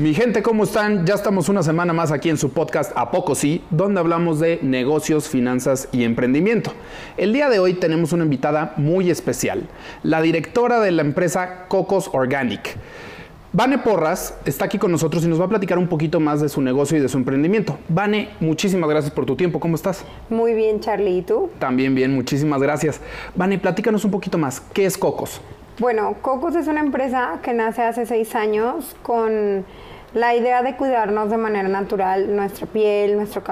Mi gente, ¿cómo están? Ya estamos una semana más aquí en su podcast A Poco Sí, donde hablamos de negocios, finanzas y emprendimiento. El día de hoy tenemos una invitada muy especial, la directora de la empresa Cocos Organic. Vane Porras está aquí con nosotros y nos va a platicar un poquito más de su negocio y de su emprendimiento. Vane, muchísimas gracias por tu tiempo. ¿Cómo estás? Muy bien, Charlie. ¿Y tú? También bien, muchísimas gracias. Vane, platícanos un poquito más. ¿Qué es Cocos? Bueno, Cocos es una empresa que nace hace seis años con la idea de cuidarnos de manera natural nuestra piel, nuestro,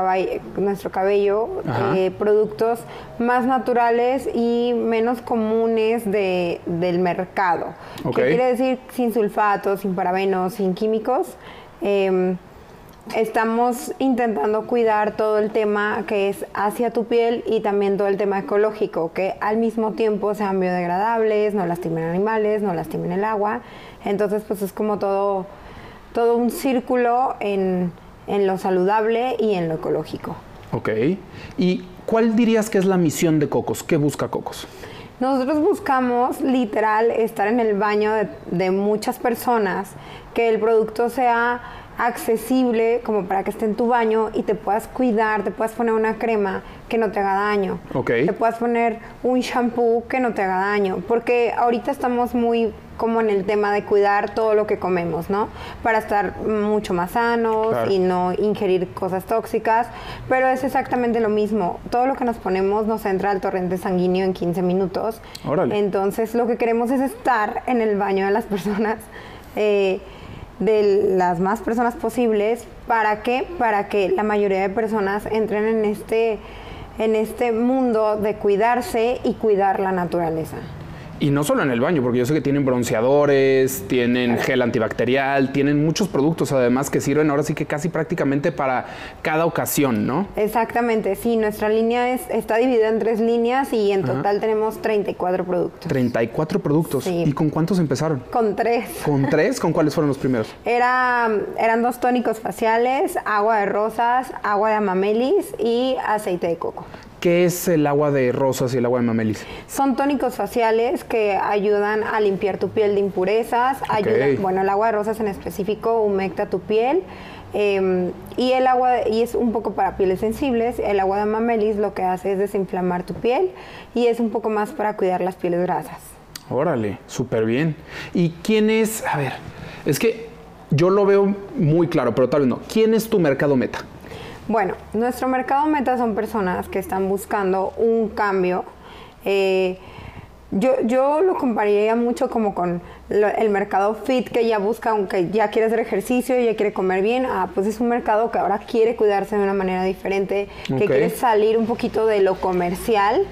nuestro cabello, eh, productos más naturales y menos comunes de, del mercado. ¿Qué quiere decir sin sulfatos, sin parabenos, sin químicos? Em, estamos intentando cuidar todo el tema que es hacia tu piel y también todo el tema ecológico, que al mismo tiempo sean biodegradables, no lastimen animales, no lastimen el agua. Entonces, pues es como todo todo un círculo en, lo saludable y en lo ecológico. Ok. ¿Y cuál dirías que es la misión de Cocos? ¿Qué busca Cocos? Nosotros buscamos literal estar en el baño de, muchas personas, que el producto sea accesible como para que esté en tu baño y te puedas cuidar, te puedas poner una crema que no te haga daño, okay. te puedas poner un shampoo que no te haga daño, porque ahorita estamos muy como en el tema de cuidar todo lo que comemos, ¿no? Para estar mucho más sanos y no ingerir cosas tóxicas, pero es exactamente lo mismo. Todo lo que nos ponemos nos entra al torrente sanguíneo en 15 minutos. Entonces lo que queremos es estar en el baño de las personas. Eh, de las más personas posibles. ¿Para qué? Para que la mayoría de personas entren en este, en este mundo de cuidarse y cuidar la naturaleza. Y no solo en el baño, porque yo sé que tienen bronceadores, tienen gel antibacterial, tienen muchos productos además que sirven ahora sí que casi prácticamente para cada ocasión, ¿no? Exactamente, sí, nuestra línea es, está dividida en tres líneas y en total tenemos 34 productos. 34 productos. ¿Y con cuántos empezaron? Con tres. ¿Con tres? ¿Con cuáles fueron los primeros? Era, eran dos tónicos faciales, agua de rosas, agua de amamelis y aceite de coco. ¿Qué es el agua de rosas y el agua de mamelis? Son tónicos faciales que ayudan a limpiar tu piel de impurezas. bueno, el agua de rosas en específico humecta tu piel. Em, y el agua, y es un poco para pieles sensibles, el agua de mamelis lo que hace es desinflamar tu piel y es un poco más para cuidar las pieles grasas. Órale, súper bien. ¿Y quién es, a ver, es que yo lo veo muy claro, pero tal vez no, ¿quién es tu mercado meta? Bueno, nuestro mercado meta son personas que están buscando un cambio. Eh, yo, yo lo compararía mucho como con el mercado fit que ya busca, aunque ya quiere hacer ejercicio, y ya quiere comer bien, ah, pues es un mercado que ahora quiere cuidarse de una manera diferente, que quiere salir un poquito de lo comercial,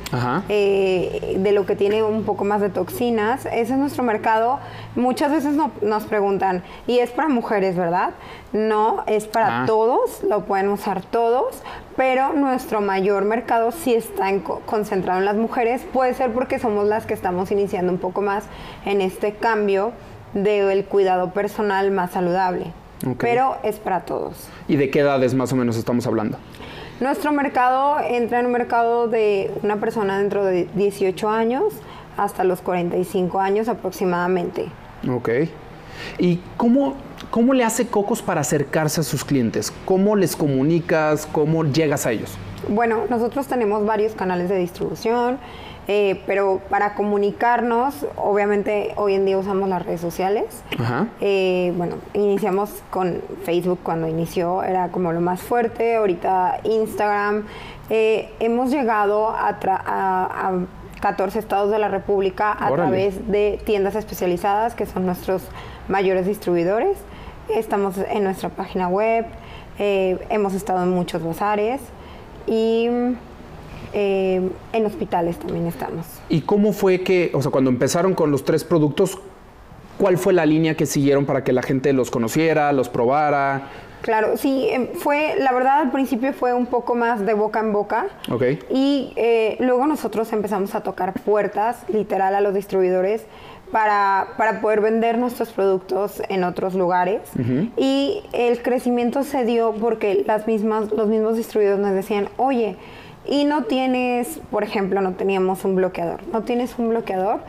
eh, de lo que tiene un poco más de toxinas. Ese es nuestro mercado. Muchas veces nos preguntan, y es para mujeres, ¿verdad? No, es para ah. todos, lo pueden usar todos, pero nuestro mayor mercado sí está concentrado en las mujeres. Puede ser porque somos las que estamos iniciando un poco más en este cambio del cuidado personal más saludable. Pero es para todos. ¿Y de qué edades más o menos estamos hablando? Nuestro mercado entra en un mercado de una persona dentro de 18 años hasta los 45 años aproximadamente. Ok. ¿Y cómo, cómo le hace Cocos para acercarse a sus clientes? ¿Cómo les comunicas? ¿Cómo llegas a ellos? Bueno, nosotros tenemos varios canales de distribución. Eh, pero para comunicarnos, obviamente hoy en día usamos las redes sociales. Eh, bueno, iniciamos con Facebook cuando inició, era como lo más fuerte, ahorita Instagram. Eh, hemos llegado a, a, 14 estados de la República a través de tiendas especializadas que son nuestros mayores distribuidores. Estamos en nuestra página web, hemos estado en muchos bazares y eh, en hospitales también estamos. ¿Y cómo fue que, o sea, cuando empezaron con los tres productos, cuál fue la línea que siguieron para que la gente los conociera, los probara? Claro, sí, em, fue, la verdad al principio fue un poco más de boca en boca. Ok. Y eh, luego nosotros empezamos a tocar puertas, literal, a los distribuidores para, para poder vender nuestros productos en otros lugares. Y el crecimiento se dio porque las mismas, los mismos distribuidores nos decían, oye, y no tienes, por ejemplo, no teníamos un bloqueador, no tienes un bloqueador,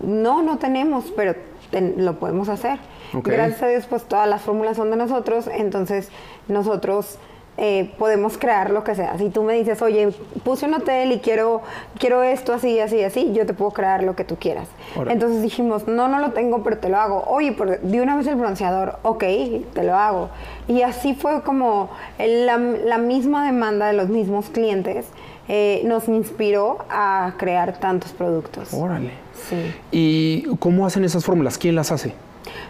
no, no tenemos, pero ten- lo podemos hacer. Ok. Gracias a Dios, pues todas las fórmulas son de nosotros, entonces nosotros eh, podemos crear lo que sea. Si tú me dices, oye, puse un hotel y quiero, quiero esto así, así, así, yo te puedo crear lo que tú quieras. Órale. Entonces dijimos, no, no lo tengo, pero te lo hago. Oye, pero de una vez el bronceador, ok, te lo hago. Y así fue como la, la misma demanda de los mismos clientes eh, nos inspiró a crear tantos productos. Órale. Sí. ¿Y cómo hacen esas fórmulas? ¿Quién las hace?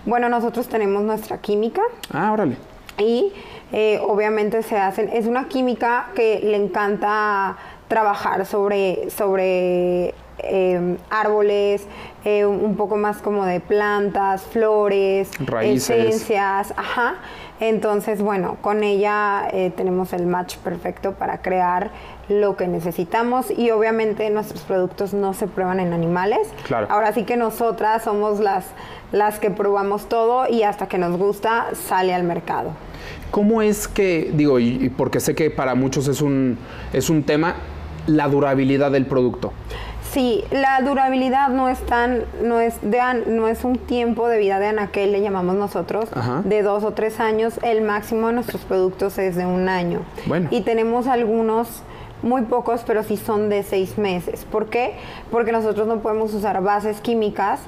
Bueno, nosotros tenemos nuestra química Ah, órale. y eh, obviamente se hacen, es una química que le encanta trabajar sobre, sobre eh, árboles, eh, un poco más como de plantas, flores, Raíces. esencias, ajá. Entonces, bueno, con ella eh, tenemos el match perfecto para crear lo que necesitamos y obviamente nuestros productos no se prueban en animales. Claro. Ahora sí que nosotras somos las, las que probamos todo y hasta que nos gusta sale al mercado. ¿Cómo es que, digo, y, porque sé que para muchos es un, es un tema, la durabilidad del producto? Sí, la durabilidad no es tan, no es de no es un tiempo de vida de anaquel, le llamamos nosotros, Ajá. de dos o tres años. El máximo de nuestros productos es de un año. Bueno. Y tenemos algunos, muy pocos, pero sí son de seis meses. ¿Por qué? Porque nosotros no podemos usar bases químicas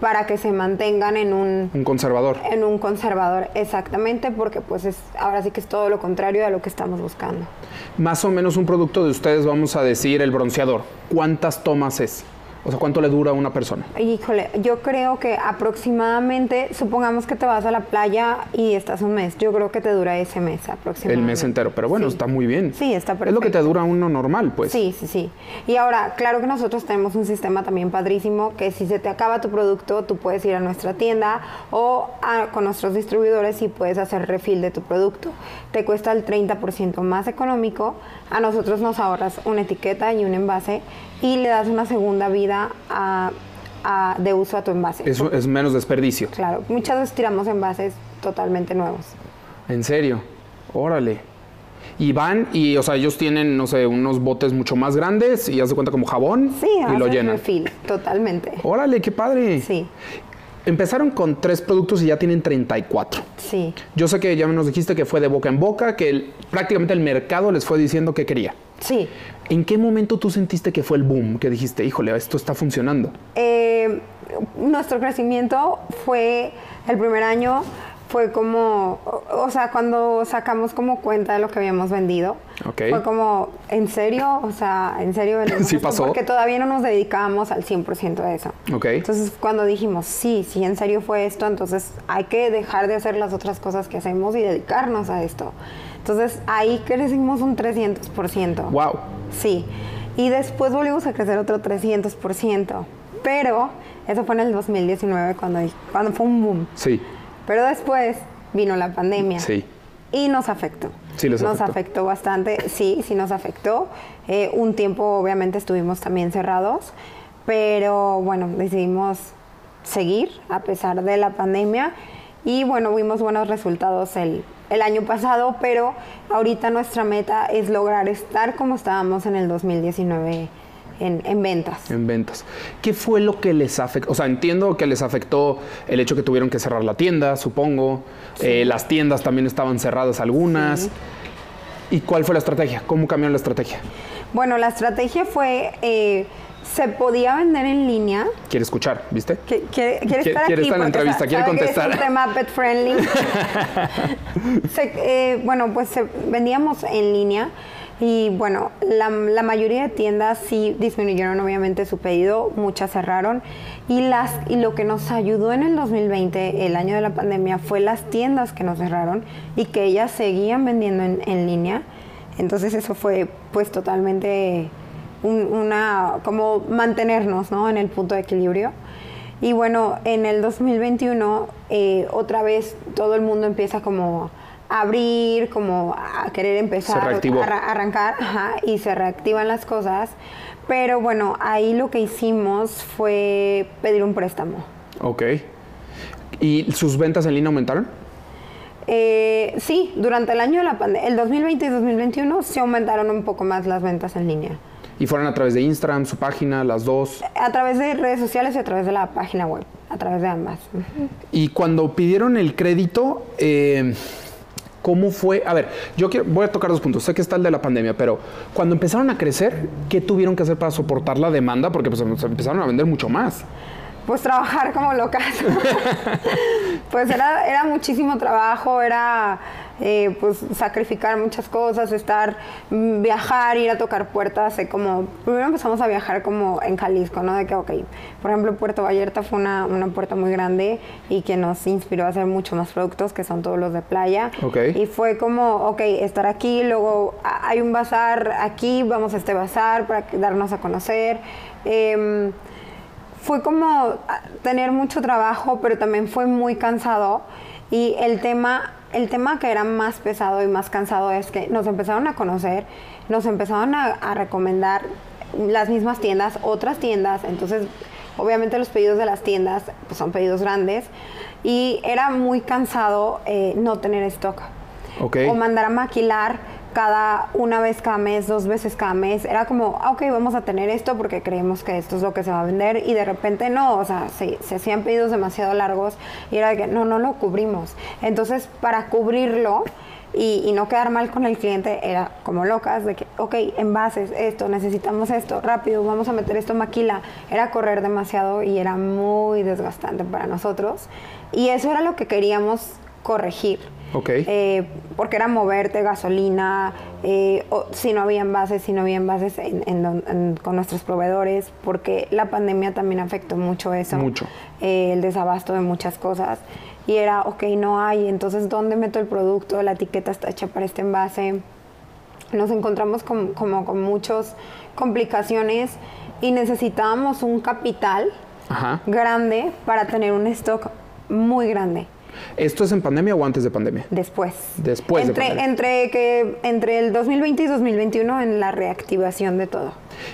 para que se mantengan en un, Un conservador. en un conservador exactamente, porque pues es, ahora sí que es todo lo contrario a lo que estamos buscando. Más o menos un producto de ustedes, vamos a decir, el bronceador. ¿Cuántas tomas es? O sea, ¿cuánto le dura a una persona? Híjole, yo creo que aproximadamente, supongamos que te vas a la playa y estás un mes, yo creo que te dura ese mes El aproximadamente. mes entero. Pero bueno, Sí. está muy bien. Sí, está Es lo que te perfecto. dura uno normal, pues. Sí, sí, sí. Y ahora, claro que nosotros tenemos un sistema también padrísimo que si se te acaba tu producto, tú puedes ir a nuestra tienda o a- con nuestros distribuidores y puedes hacer refill de tu producto. Te cuesta el 30% más económico. A nosotros nos ahorras una etiqueta y un envase y le das una segunda vida a- a- de uso a tu envase. Eso es menos desperdicio. Claro, muchas veces tiramos envases totalmente nuevos. En serio. Órale. Y van y, o sea, ellos tienen, no sé, unos botes mucho más grandes y haz de cuenta como jabón Sí, y lo llenan. refill, totalmente. Órale, qué padre. Sí, Empezaron con tres productos y ya tienen 34. sí. Yo sé que ya nos dijiste que fue de boca en boca, que el- prácticamente el mercado les fue diciendo que quería. Sí, ¿En qué momento tú sentiste que fue el boom? Que dijiste, híjole, esto está funcionando. Eh, nuestro crecimiento fue el primer año fue como o, sea cuando sacamos como cuenta de lo que habíamos vendido Ok. fue como en serio o sea en serio Sí esto?" pasó. porque todavía no nos dedicábamos al 100% a eso Ok. entonces cuando dijimos sí sí en serio fue esto entonces hay que dejar de hacer las otras cosas que hacemos y dedicarnos a esto entonces ahí crecimos un 300% Wow. Sí. Y después volvimos a crecer otro 300%. Pero eso fue en el 2019 cuando, cuando fue un boom. Sí. Pero después vino la pandemia. Sí. Y nos afectó. Sí, nos afectó. afectó bastante. Sí, sí nos afectó. Eh, un tiempo obviamente estuvimos también cerrados. Pero bueno, decidimos seguir a pesar de la pandemia. Y bueno, vimos buenos resultados el, el año pasado, pero ahorita nuestra meta es lograr estar como estábamos en el 2019 en, en ventas. En ventas. ¿Qué fue lo que les afectó? O sea, entiendo que les afectó el hecho que tuvieron que cerrar la tienda, supongo. Eh, las tiendas también estaban cerradas algunas. Sí. ¿Y cuál fue la estrategia? ¿Cómo cambió la estrategia? Bueno, la estrategia fue, eh, se podía vender en línea. Quiere escuchar, ¿viste? Que- Quiere, quiere Quiere- estar quiere aquí estar en la porque entrevista, quiere sabe que contestar. Es un tema pet friendly. Se- eh, bueno, pues se- vendíamos en línea y bueno, la, la mayoría de tiendas sí disminuyeron obviamente su pedido, muchas cerraron y las y lo que nos ayudó en el 2020, el año de la pandemia, fue las tiendas que nos cerraron y que ellas seguían vendiendo en, en línea. Entonces eso fue pues totalmente un- una como mantenernos ¿no? en el punto de equilibrio. Y bueno, en el 2021 eh, otra vez todo el mundo empieza como a abrir, como a querer empezar a arra- arrancar ajá, y se reactivan las cosas. Pero bueno, ahí lo que hicimos fue pedir un préstamo. Ok. ¿Y sus ventas en línea aumentaron? Eh, sí, durante el año de la pandemia, el 2020 y 2021 se aumentaron un poco más las ventas en línea. Y fueron a través de Instagram, su página, las dos. A través de redes sociales y a través de la página web, a través de ambas. Y cuando pidieron el crédito, eh, ¿cómo fue? A ver, yo quiero, voy a tocar dos puntos. Sé que está el de la pandemia, pero cuando empezaron a crecer, ¿qué tuvieron que hacer para soportar la demanda? Porque pues, empezaron a vender mucho más. Pues trabajar como locas. pues era, era muchísimo trabajo, era eh, pues sacrificar muchas cosas, estar, mm, viajar, ir a tocar puertas, eh, como, primero empezamos a viajar como en Jalisco, ¿no? De que, ok, por ejemplo, Puerto Vallarta fue una, una puerta muy grande y que nos inspiró a hacer mucho más productos, que son todos los de playa. Okay. Y fue como, ok, estar aquí, luego hay un bazar aquí, vamos a este bazar para darnos a conocer. Eh, fue como tener mucho trabajo, pero también fue muy cansado. Y el tema, el tema que era más pesado y más cansado es que nos empezaron a conocer, nos empezaron a, recomendar las mismas tiendas, otras tiendas. Entonces, obviamente los pedidos de las tiendas pues, son pedidos grandes. Y era muy cansado eh, no tener stock. Okay. O mandar a maquilar cada una vez cada mes, dos veces cada mes. Era como, ah, ok, vamos a tener esto porque creemos que esto es lo que se va a vender y de repente no, o sea, se, se hacían pedidos demasiado largos y era de que no, no lo cubrimos. Entonces, para cubrirlo y, y, no quedar mal con el cliente, era como locas de que, ok, envases, esto, necesitamos esto, rápido, vamos a meter esto maquila. Era correr demasiado y era muy desgastante para nosotros. Y eso era lo que queríamos corregir. Okay. Eh, porque era moverte, gasolina, eh, o, si no había envases, si no había envases en, en, en, con nuestros proveedores, porque la pandemia también afectó mucho eso. Mucho. Eh, el desabasto de muchas cosas. Y era, ok, no hay, entonces ¿dónde meto el producto? La etiqueta está hecha para este envase. Nos encontramos con, como con muchas complicaciones y necesitábamos un capital Ajá. grande para tener un stock muy grande. ¿Esto es en pandemia o antes de pandemia? Después. Después entre, de pandemia. Entre, que, entre el 2020 y 2021 en la reactivación de todo.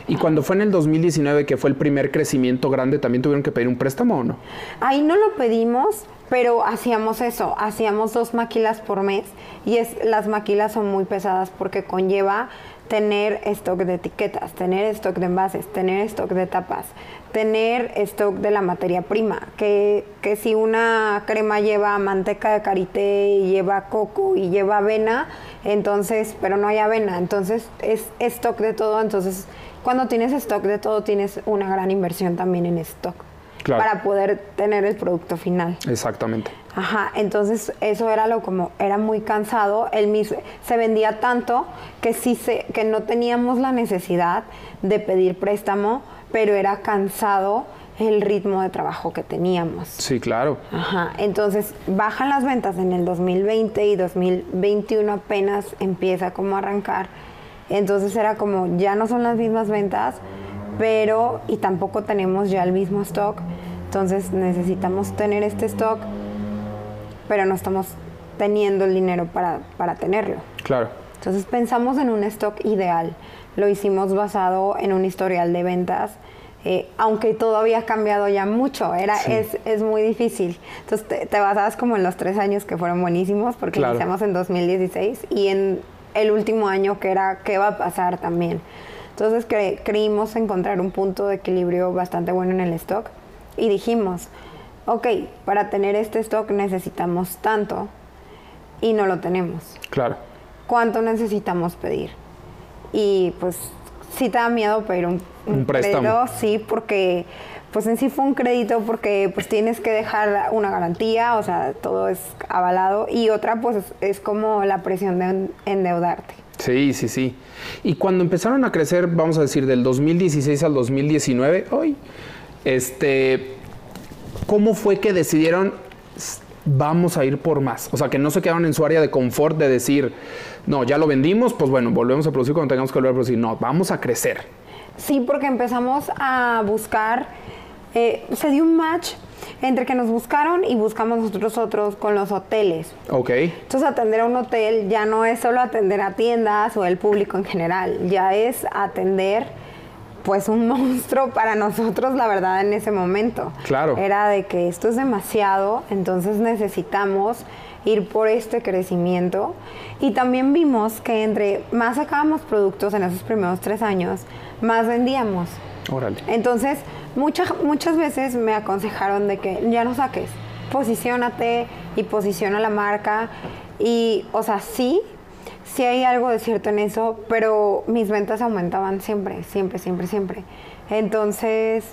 ¿Y cuando fue en el 2019 que fue el primer crecimiento grande, también tuvieron que pedir un préstamo o no? Ahí no lo pedimos, pero hacíamos eso, hacíamos dos maquilas por mes y es, las maquilas son muy pesadas porque conlleva tener stock de etiquetas, tener stock de envases, tener stock de tapas, tener stock de la materia prima, que, que si una crema lleva manteca de karité y lleva coco y lleva avena, entonces, pero no hay avena, entonces es stock de todo, entonces cuando tienes stock de todo tienes una gran inversión también en stock. Claro. Para poder tener el producto final. Exactamente. Ajá, entonces eso era lo como, era muy cansado, el mis, se vendía tanto que sí se, que no teníamos la necesidad de pedir préstamo, pero era cansado el ritmo de trabajo que teníamos. Sí, claro. Ajá, entonces bajan las ventas en el 2020 y 2021 apenas empieza como a arrancar. Entonces era como, ya no son las mismas ventas, pero y tampoco tenemos ya el mismo stock. Entonces necesitamos tener este stock, pero no estamos teniendo el dinero para, para tenerlo. Claro. Entonces pensamos en un stock ideal. Lo hicimos basado en un historial de ventas. Eh, aunque todo había cambiado ya mucho, era, Sí. es, es muy difícil. Entonces te, te basabas como en los tres años que fueron buenísimos, porque Claro. iniciamos en 2016 y en el último año que era qué va a pasar también. Entonces cre- creímos encontrar un punto de equilibrio bastante bueno en el stock y dijimos, ok, para tener este stock necesitamos tanto y no lo tenemos. Claro. ¿Cuánto necesitamos pedir? Y pues sí te da miedo pedir un, Un préstamo. crédito, sí, porque pues en sí fue un crédito porque pues tienes que dejar una garantía, o sea, todo es avalado y otra pues es, como la presión de en- endeudarte. Sí, sí, sí. Y cuando empezaron a crecer, vamos a decir, del 2016 al 2019, hoy, este, ¿cómo fue que decidieron "S- vamos a ir por más? O sea, que no se quedaron en su área de confort de decir, no, ya lo vendimos, pues bueno, volvemos a producir cuando tengamos que volver a producir. No, vamos a crecer. Sí, porque empezamos a buscar, eh, se dio un match entre que nos buscaron y buscamos nosotros otros con los hoteles. Ok, Entonces atender a un hotel ya no es solo atender a tiendas o el público en general, ya es atender pues un monstruo para nosotros la verdad en ese momento. Claro. Era de que esto es demasiado, entonces necesitamos ir por este crecimiento. Y también vimos que entre más sacábamos productos en esos primeros tres años, más vendíamos. Órale. Entonces, muchas, muchas veces me aconsejaron de que ya no saques, posiciónate y posiciona la marca. Y, o sea, sí, sí hay algo de cierto en eso, pero mis ventas aumentaban siempre, siempre, siempre, siempre. Entonces,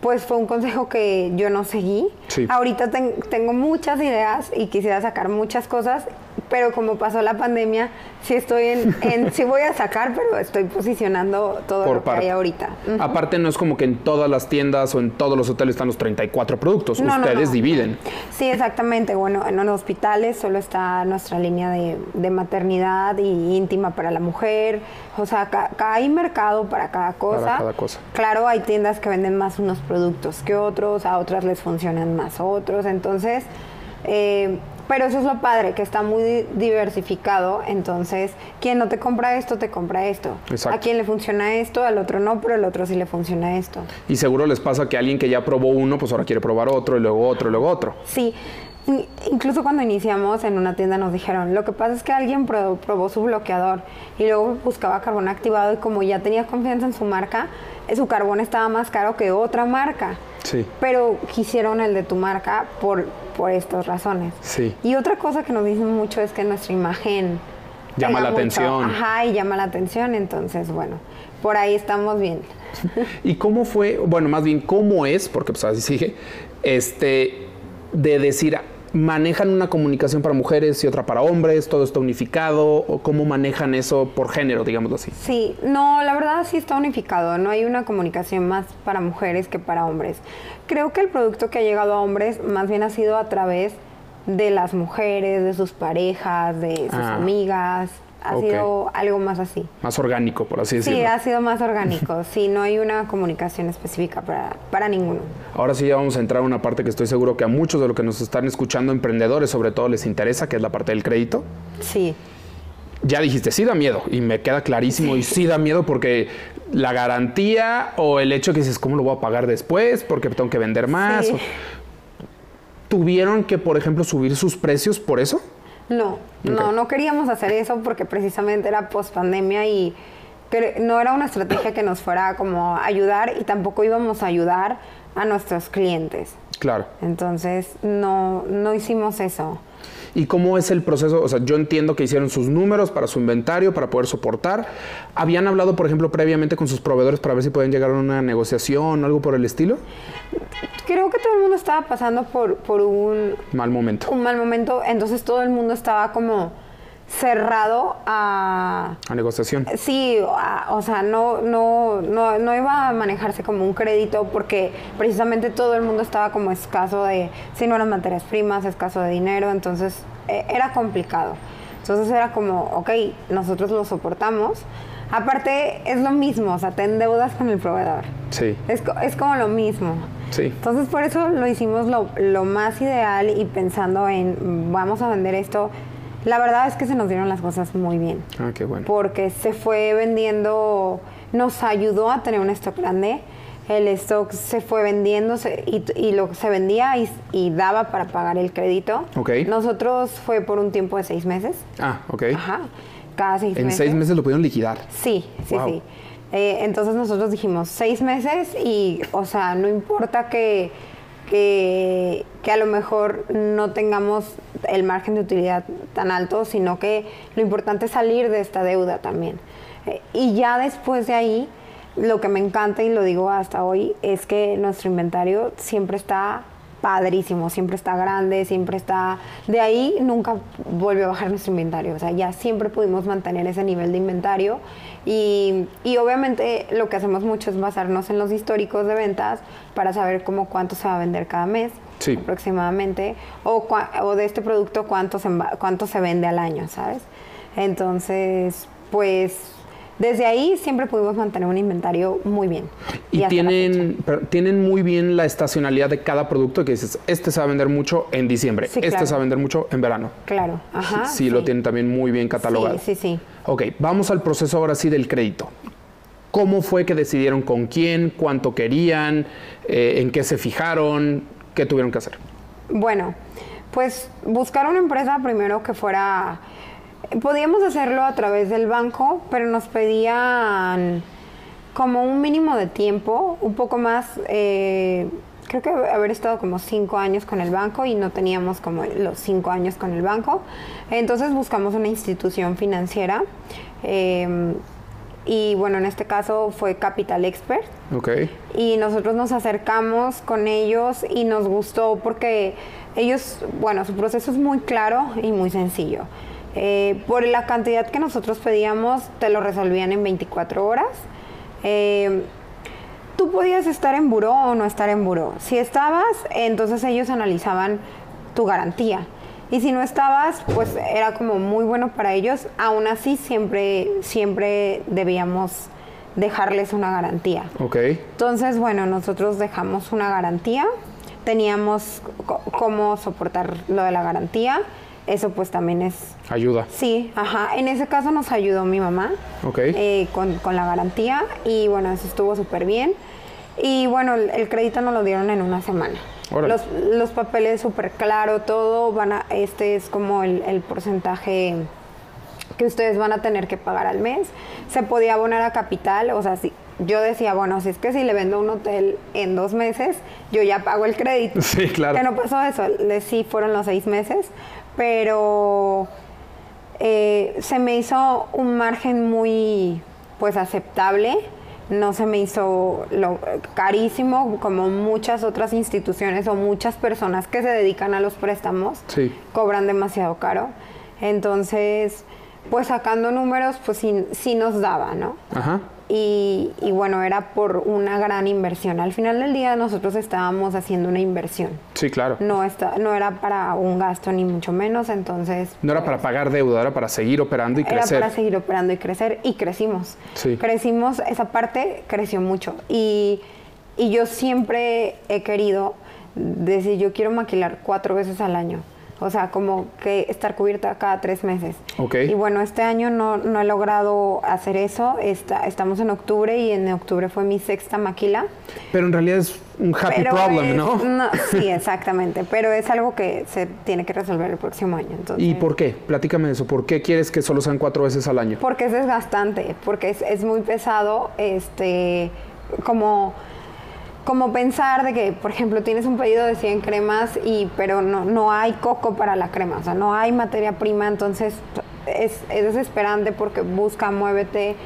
pues fue un consejo que yo no seguí. Sí. Ahorita ten- tengo muchas ideas y quisiera sacar muchas cosas, pero como pasó la pandemia, sí estoy en, en sí voy a sacar, pero estoy posicionando todo Por lo que hay ahorita. Aparte, no es como que en todas las tiendas o en todos los hoteles están los 34 productos. No, Ustedes no. dividen. Sí, exactamente. Bueno, en los hospitales solo está nuestra línea de, de maternidad y íntima para la mujer. O sea, ca- ca- hay mercado para cada cosa. cada cosa. Claro, hay tiendas que venden más unos productos que otros, a otras les funcionan más otros. Entonces, eh, pero eso es lo padre, que está muy diversificado. Entonces, quien no te compra esto, te compra esto. Exacto. A quien le funciona esto, al otro no, pero al otro sí le funciona esto. Y seguro les pasa que alguien que ya probó uno, pues ahora quiere probar otro, y luego otro, y luego otro. Sí, in- incluso cuando iniciamos en una tienda nos dijeron, lo que pasa es que alguien pro- probó su bloqueador y luego buscaba carbón activado y como ya tenía confianza en su marca, su carbón estaba más caro que otra marca. Sí. Pero quisieron el de tu marca por, por estas razones. Sí. Y otra cosa que nos dicen mucho es que nuestra imagen Llama la mucho. atención. Ajá, y llama la atención, entonces bueno, por ahí estamos bien. ¿Y cómo fue, bueno, más bien, cómo es, porque pues así sigue, este, de decir, manejan una comunicación para mujeres y otra para hombres, todo está unificado, o cómo manejan eso por género, digámoslo así? Sí, no, la verdad sí está unificado, no hay una comunicación más para mujeres que para hombres. Creo que el producto que ha llegado a hombres más bien ha sido a través de las mujeres, de sus parejas, de sus Ah, amigas, ha sido algo más así. Más orgánico, por así Sí, decirlo. ha sido más orgánico, sí, no hay una comunicación específica para, para ninguno. Ahora sí ya vamos a entrar a una parte que estoy seguro que a muchos de los que nos están escuchando, emprendedores sobre todo, les interesa, que es la parte del crédito. Sí, Ya dijiste, sí da miedo, y me queda clarísimo, y sí da miedo porque la garantía o el hecho que dices, ¿cómo lo voy a pagar después? Porque tengo que vender más. Sí. o- ¿Tuvieron que, por ejemplo, subir sus precios por eso? No, no, no queríamos hacer eso porque precisamente era post pandemia y no era una estrategia que nos fuera como ayudar y tampoco íbamos a ayudar a nuestros clientes. Claro. Entonces, no, no hicimos eso. ¿Y cómo es el proceso? O sea, yo entiendo que hicieron sus números para su inventario, para poder soportar. ¿Habían hablado, por ejemplo, previamente con sus proveedores para ver si pueden llegar a una negociación o algo por el estilo? Creo que todo el mundo estaba pasando por, por un, Mal momento. un mal momento, entonces todo el mundo estaba como cerrado a, A negociación. Sí, a- o sea, no, no, no, no iba a manejarse como un crédito porque precisamente todo el mundo estaba como escaso de, si no eran materias primas, escaso de dinero, entonces eh, era complicado. Entonces era como, ok, nosotros lo soportamos. Aparte es lo mismo, o sea, te endeudas con el proveedor. Sí. Es, es como lo mismo. Sí. Entonces por eso lo hicimos lo, lo más ideal y pensando en, vamos a vender esto. La verdad es que se nos dieron las cosas muy bien Ah, qué bueno. porque se fue vendiendo, nos ayudó a tener un stock grande. El stock se fue vendiendo se- y, y lo se vendía y, y daba para pagar el crédito. Ok. Nosotros fue por un tiempo de seis meses. Ah, ok. Ajá. Cada seis En meses. seis meses lo pudieron liquidar. Sí, sí, Wow. sí. Eh, entonces nosotros dijimos seis meses y, o sea, no importa que, que, que a lo mejor no tengamos el margen de utilidad tan alto, sino que lo importante es salir de esta deuda también. Eh, y ya después de ahí, lo que me encanta y lo digo hasta hoy es que nuestro inventario siempre está padrísimo, siempre está grande, siempre está... De ahí nunca volvió a bajar nuestro inventario, o sea, ya siempre pudimos mantener ese nivel de inventario y, y obviamente lo que hacemos mucho es basarnos en los históricos de ventas para saber cómo cuánto se va a vender cada mes Sí. aproximadamente o, de este producto cuánto se, cuánto se vende al año, ¿sabes? Entonces, pues desde ahí siempre pudimos mantener un inventario muy bien. Y tienen, tienen muy bien la estacionalidad de cada producto que dices, este se va a vender mucho en diciembre, Sí, este claro. se va a vender mucho en verano. Claro, ajá. sí, lo tienen también muy bien catalogado. Sí, sí, sí. Ok, vamos al proceso ahora sí del crédito. ¿Cómo fue que decidieron con quién, cuánto querían, eh, en qué se fijaron, qué tuvieron que hacer? Bueno, pues buscar una empresa primero que fuera, podíamos hacerlo a través del banco, pero nos pedían como un mínimo de tiempo, un poco más, eh, creo que haber estado como cinco años con el banco y no teníamos como los cinco años con el banco. Entonces buscamos una institución financiera. Em, y bueno, en este caso fue Capital Expert. Ok. Y nosotros nos acercamos con ellos y nos gustó porque ellos, bueno, su proceso es muy claro y muy sencillo. Eh, por la cantidad que nosotros pedíamos, te lo resolvían en 24 horas. Eh, tú podías estar en buró o no estar en buró. Si estabas, entonces ellos analizaban tu garantía. Y si no estabas, pues era como muy bueno para ellos. Aún así, siempre, siempre debíamos dejarles una garantía. Ok. Entonces, bueno, nosotros dejamos una garantía. Teníamos cómo soportar lo de la garantía. Eso pues también es... Ayuda. Sí, ajá. En ese caso nos ayudó mi mamá. Ok. Eh, con, con, la garantía. Y bueno, eso estuvo súper bien. Y bueno, el, el crédito nos lo dieron en una semana. Los, los, papeles súper claro, todo, van a, este es como el, el, porcentaje que ustedes van a tener que pagar al mes. Se podía abonar a capital, o sea, si, yo decía, bueno, si es que si le vendo un hotel en dos meses, yo ya pago el crédito. Sí, claro. Que no pasó eso, sí fueron los seis meses, pero eh, se me hizo un margen muy, pues, aceptable no se me hizo lo, carísimo como muchas otras instituciones o muchas personas que se dedican a los préstamos sí. cobran demasiado caro. Entonces, pues sacando números, pues sí, sí nos daba, ¿no? Ajá. Y, y, bueno, era por una gran inversión. Al final del día nosotros estábamos haciendo una inversión. Sí, claro. No, está, no era para un gasto ni mucho menos, entonces... No era para pagar deuda, era para seguir operando y crecer. Era para seguir operando y crecer y crecimos. Sí. Crecimos, esa parte creció mucho. Y, y yo siempre he querido decir, yo quiero maquilar cuatro veces al año. O sea, como que estar cubierta cada tres meses. Okay. Y bueno, este año no, no he logrado hacer eso. Está, estamos en octubre y en octubre fue mi sexta maquila. Pero en realidad es un happy Pero problem, es- ¿no? Sí, exactamente. Pero es algo que se tiene que resolver el próximo año. Entonces, ¿Y por qué? Platícame eso. ¿Por qué quieres que solo sean cuatro veces al año? Porque es desgastante, porque es, es muy pesado, este, como, como pensar de que, por ejemplo, tienes un pedido de 100 cremas, y, pero no, no hay coco para la crema, o sea, no hay materia prima, entonces es, es desesperante porque busca, muévete.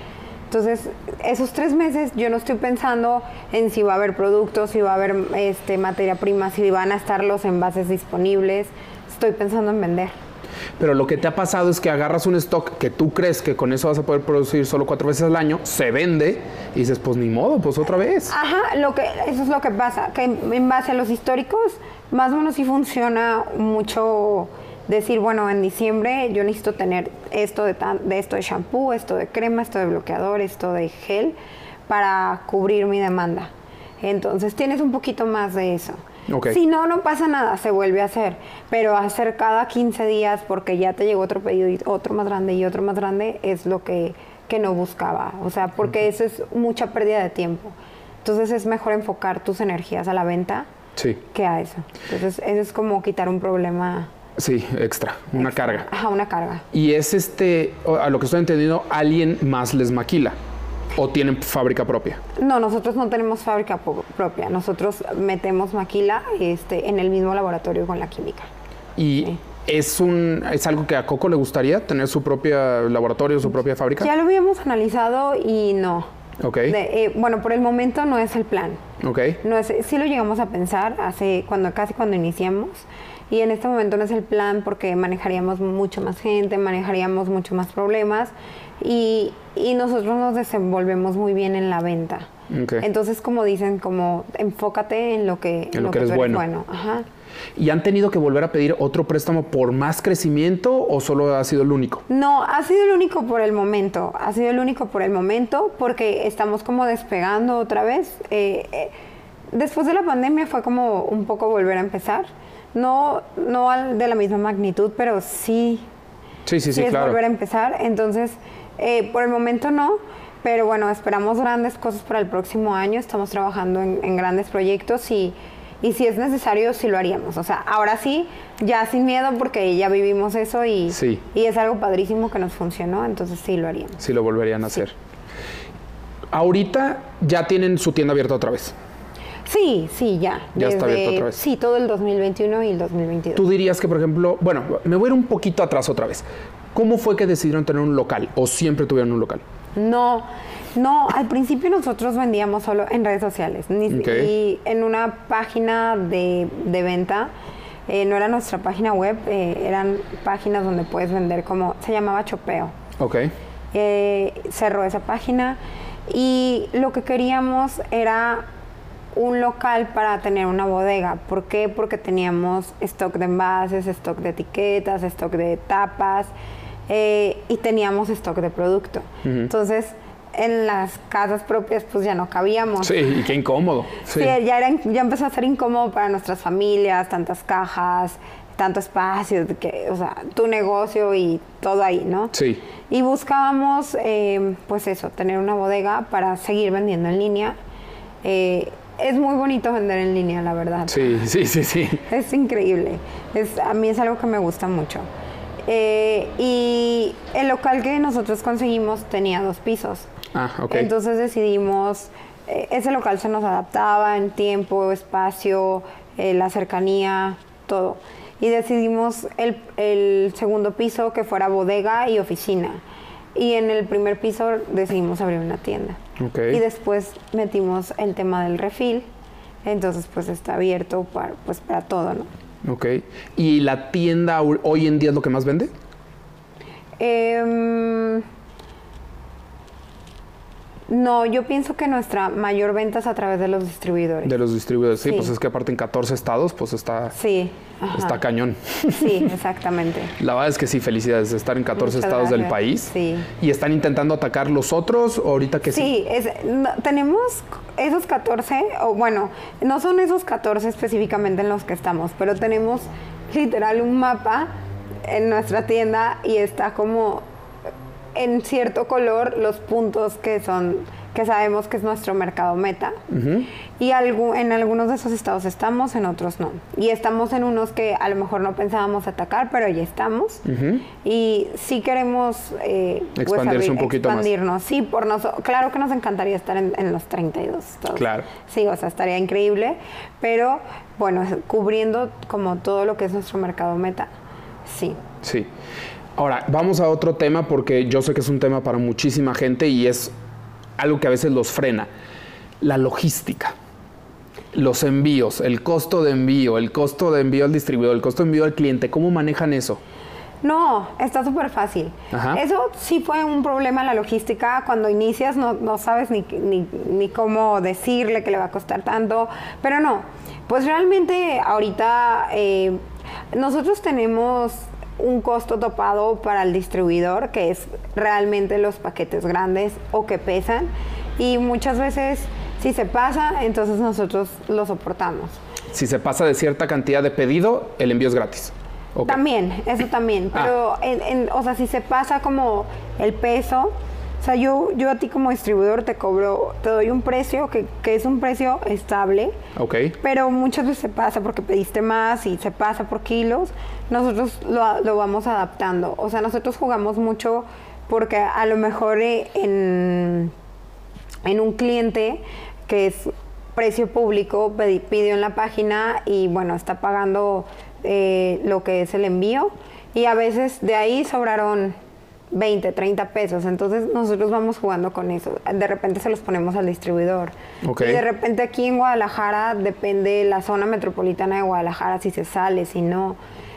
Entonces, esos tres meses yo no estoy pensando en si va a haber productos, si va a haber este, materia prima, si van a estar los envases disponibles. Estoy pensando en vender. Pero lo que te ha pasado es que agarras un stock que tú crees que con eso vas a poder producir solo cuatro veces al año, se vende y dices, pues ni modo, pues otra vez. Ajá, lo que, eso es lo que pasa, que en base a los históricos, más o menos sí funciona mucho decir, bueno, en diciembre yo necesito tener esto de, tan- de esto de shampoo, esto de crema, esto de bloqueador, esto de gel, para cubrir mi demanda. Entonces tienes un poquito más de eso. Si no, no pasa nada, se vuelve a hacer. Pero hacer cada 15 días porque ya te llegó otro pedido y otro más grande y otro más grande es lo que, que no buscaba. O sea, porque eso es mucha pérdida de tiempo. Entonces es mejor enfocar tus energías a la venta Sí, que a eso. Entonces eso es como quitar un problema. sí, extra, una carga. Ajá, una carga. Y es este, a lo que estoy entendiendo, alguien más les maquila o tienen fábrica propia. No, nosotros no tenemos fábrica propia. Nosotros metemos maquila este, en el mismo laboratorio con la química. Y Sí. es un es algo que a Coco le gustaría tener su propio laboratorio, su propia fábrica. Ya lo habíamos analizado y no. Ok. De- eh, bueno, por el momento no es el plan. Ok. No es, sí lo llegamos a pensar hace cuando casi cuando iniciamos y en este momento no es el plan porque manejaríamos mucho más gente, manejaríamos mucho más problemas y, y nosotros nos desenvolvemos muy bien en la venta. Entonces, como dicen, como enfócate en lo que, En lo que tú eres bueno. Ajá. ¿Y han tenido que volver a pedir otro préstamo por más crecimiento o solo ha sido el único? No, ha sido el único por el momento. Ha sido el único por el momento porque estamos como despegando otra vez. Eh, eh, después de la pandemia fue como un poco volver a empezar. No, no al- de la misma magnitud, pero sí, Sí, sí, sí, es claro. volver a empezar. Entonces, eh, por el momento no, pero bueno, esperamos grandes cosas para el próximo año. Estamos trabajando en, en grandes proyectos y, y si es necesario, sí lo haríamos. O sea, ahora sí, ya sin miedo porque ya vivimos eso y, Sí. y es algo padrísimo que nos funcionó, entonces sí lo haríamos. Sí lo volverían a hacer. Ahorita ya tienen su tienda abierta otra vez. Sí, sí, ya. Ya está abierto otra vez. Sí, todo el 2021 y el 2022. Tú dirías que, por ejemplo, bueno, me voy a ir un poquito atrás otra vez. ¿Cómo fue que decidieron tener un local o siempre tuvieron un local? No, no, al principio nosotros vendíamos solo en redes sociales ni- y en una página de, de venta. eh, no era nuestra página web, eh, eran páginas donde puedes vender como, se llamaba Chopeo. Ok. Eh, cerró esa página y lo que queríamos era un local para tener una bodega. ¿Por qué? Porque teníamos stock de envases, stock de etiquetas, stock de tapas eh, y teníamos stock de producto. Entonces, en las casas propias pues ya no cabíamos. Sí, y qué incómodo. Sí, Sí. ya, era, ya empezó a ser incómodo para nuestras familias, tantas cajas, tanto espacio, que, o sea, tu negocio y todo ahí, ¿no? Sí. Y buscábamos, eh, pues eso, tener una bodega para seguir vendiendo en línea. Eh, es muy bonito vender en línea, la verdad. Sí, sí, sí, sí. Es increíble. Es, a mí es algo que me gusta mucho. Eh, y el local que nosotros conseguimos tenía dos pisos. Ah, ok. Entonces decidimos, eh, ese local se nos adaptaba en tiempo, espacio, eh, la cercanía, todo. Y decidimos el, el segundo piso que fuera bodega y oficina. Y en el primer piso decidimos abrir una tienda. Ok. Y después metimos el tema del refil. Entonces pues está abierto para, pues, para todo, ¿no? Ok. ¿Y la tienda ho- hoy en día es lo que más vende? Em, no, yo pienso que nuestra mayor venta es a través de los distribuidores. De los distribuidores. Sí, Sí. pues es que aparte en 14 estados, pues está, Sí, ajá. está cañón. Sí, exactamente. La verdad es que sí, felicidades de estar en 14 Muchas estados del país. Sí. ¿Y están intentando atacar los otros o ahorita que sí? Sí, es, no, tenemos esos 14, o bueno, no son esos 14 específicamente en los que estamos, pero tenemos literal un mapa en nuestra tienda y está como en cierto color los puntos que son que sabemos que es nuestro mercado meta. Y algu- en algunos de esos estados estamos, en otros no. Y estamos en unos que a lo mejor no pensábamos atacar, pero ya estamos. Y sí queremos eh, pues, Expandirse un poquito más. expandirnos. Sí, por nosotros. Claro que nos encantaría estar en, en los 32 estados. Claro. Sí, o sea, estaría increíble. Pero bueno, cubriendo como todo lo que es nuestro mercado meta. Sí. Sí. Ahora, vamos a otro tema porque yo sé que es un tema para muchísima gente y es algo que a veces los frena. La logística. Los envíos, el costo de envío, el costo de envío al distribuidor, el costo de envío al cliente, ¿cómo manejan eso? No, está súper fácil. Ajá. Eso sí fue un problema en la logística. Cuando inicias no, no sabes ni, ni, ni cómo decirle que le va a costar tanto. Pero no, pues realmente ahorita eh, nosotros tenemos un costo topado para el distribuidor, que es realmente los paquetes grandes o que pesan. Y muchas veces, si se pasa, entonces nosotros lo soportamos. Si se pasa de cierta cantidad de pedido, el envío es gratis. También, eso también. Ah. Pero, en- en- o sea, si se pasa como el peso, o sea, yo, yo a ti como distribuidor te cobro, te doy un precio que, que es un precio estable, Ok. pero muchas veces se pasa porque pediste más y se pasa por kilos. Nosotros lo, lo vamos adaptando. O sea, nosotros jugamos mucho porque a lo mejor eh, en, en un cliente que es precio público, pidió en la página y bueno, está pagando eh, lo que es el envío y a veces de ahí sobraron 20, 30 pesos, entonces nosotros vamos jugando con eso. De repente se los ponemos al distribuidor. Ok. Y de repente aquí en Guadalajara depende la zona metropolitana de Guadalajara si se sale, si no.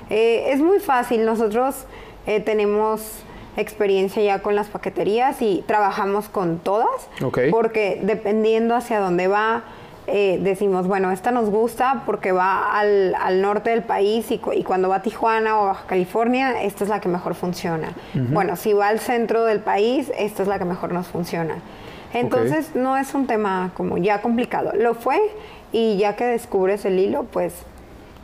Eh, es muy fácil, nosotros eh, tenemos experiencia ya con las paqueterías y trabajamos con todas, Ok. porque dependiendo hacia dónde va, eh, decimos, bueno, esta nos gusta porque va al, al norte del país y, y cuando va a Tijuana o a Baja California, esta es la que mejor funciona. Bueno, si va al centro del país, esta es la que mejor nos funciona. Entonces, no es un tema como ya complicado. Lo fue y ya que descubres el hilo, pues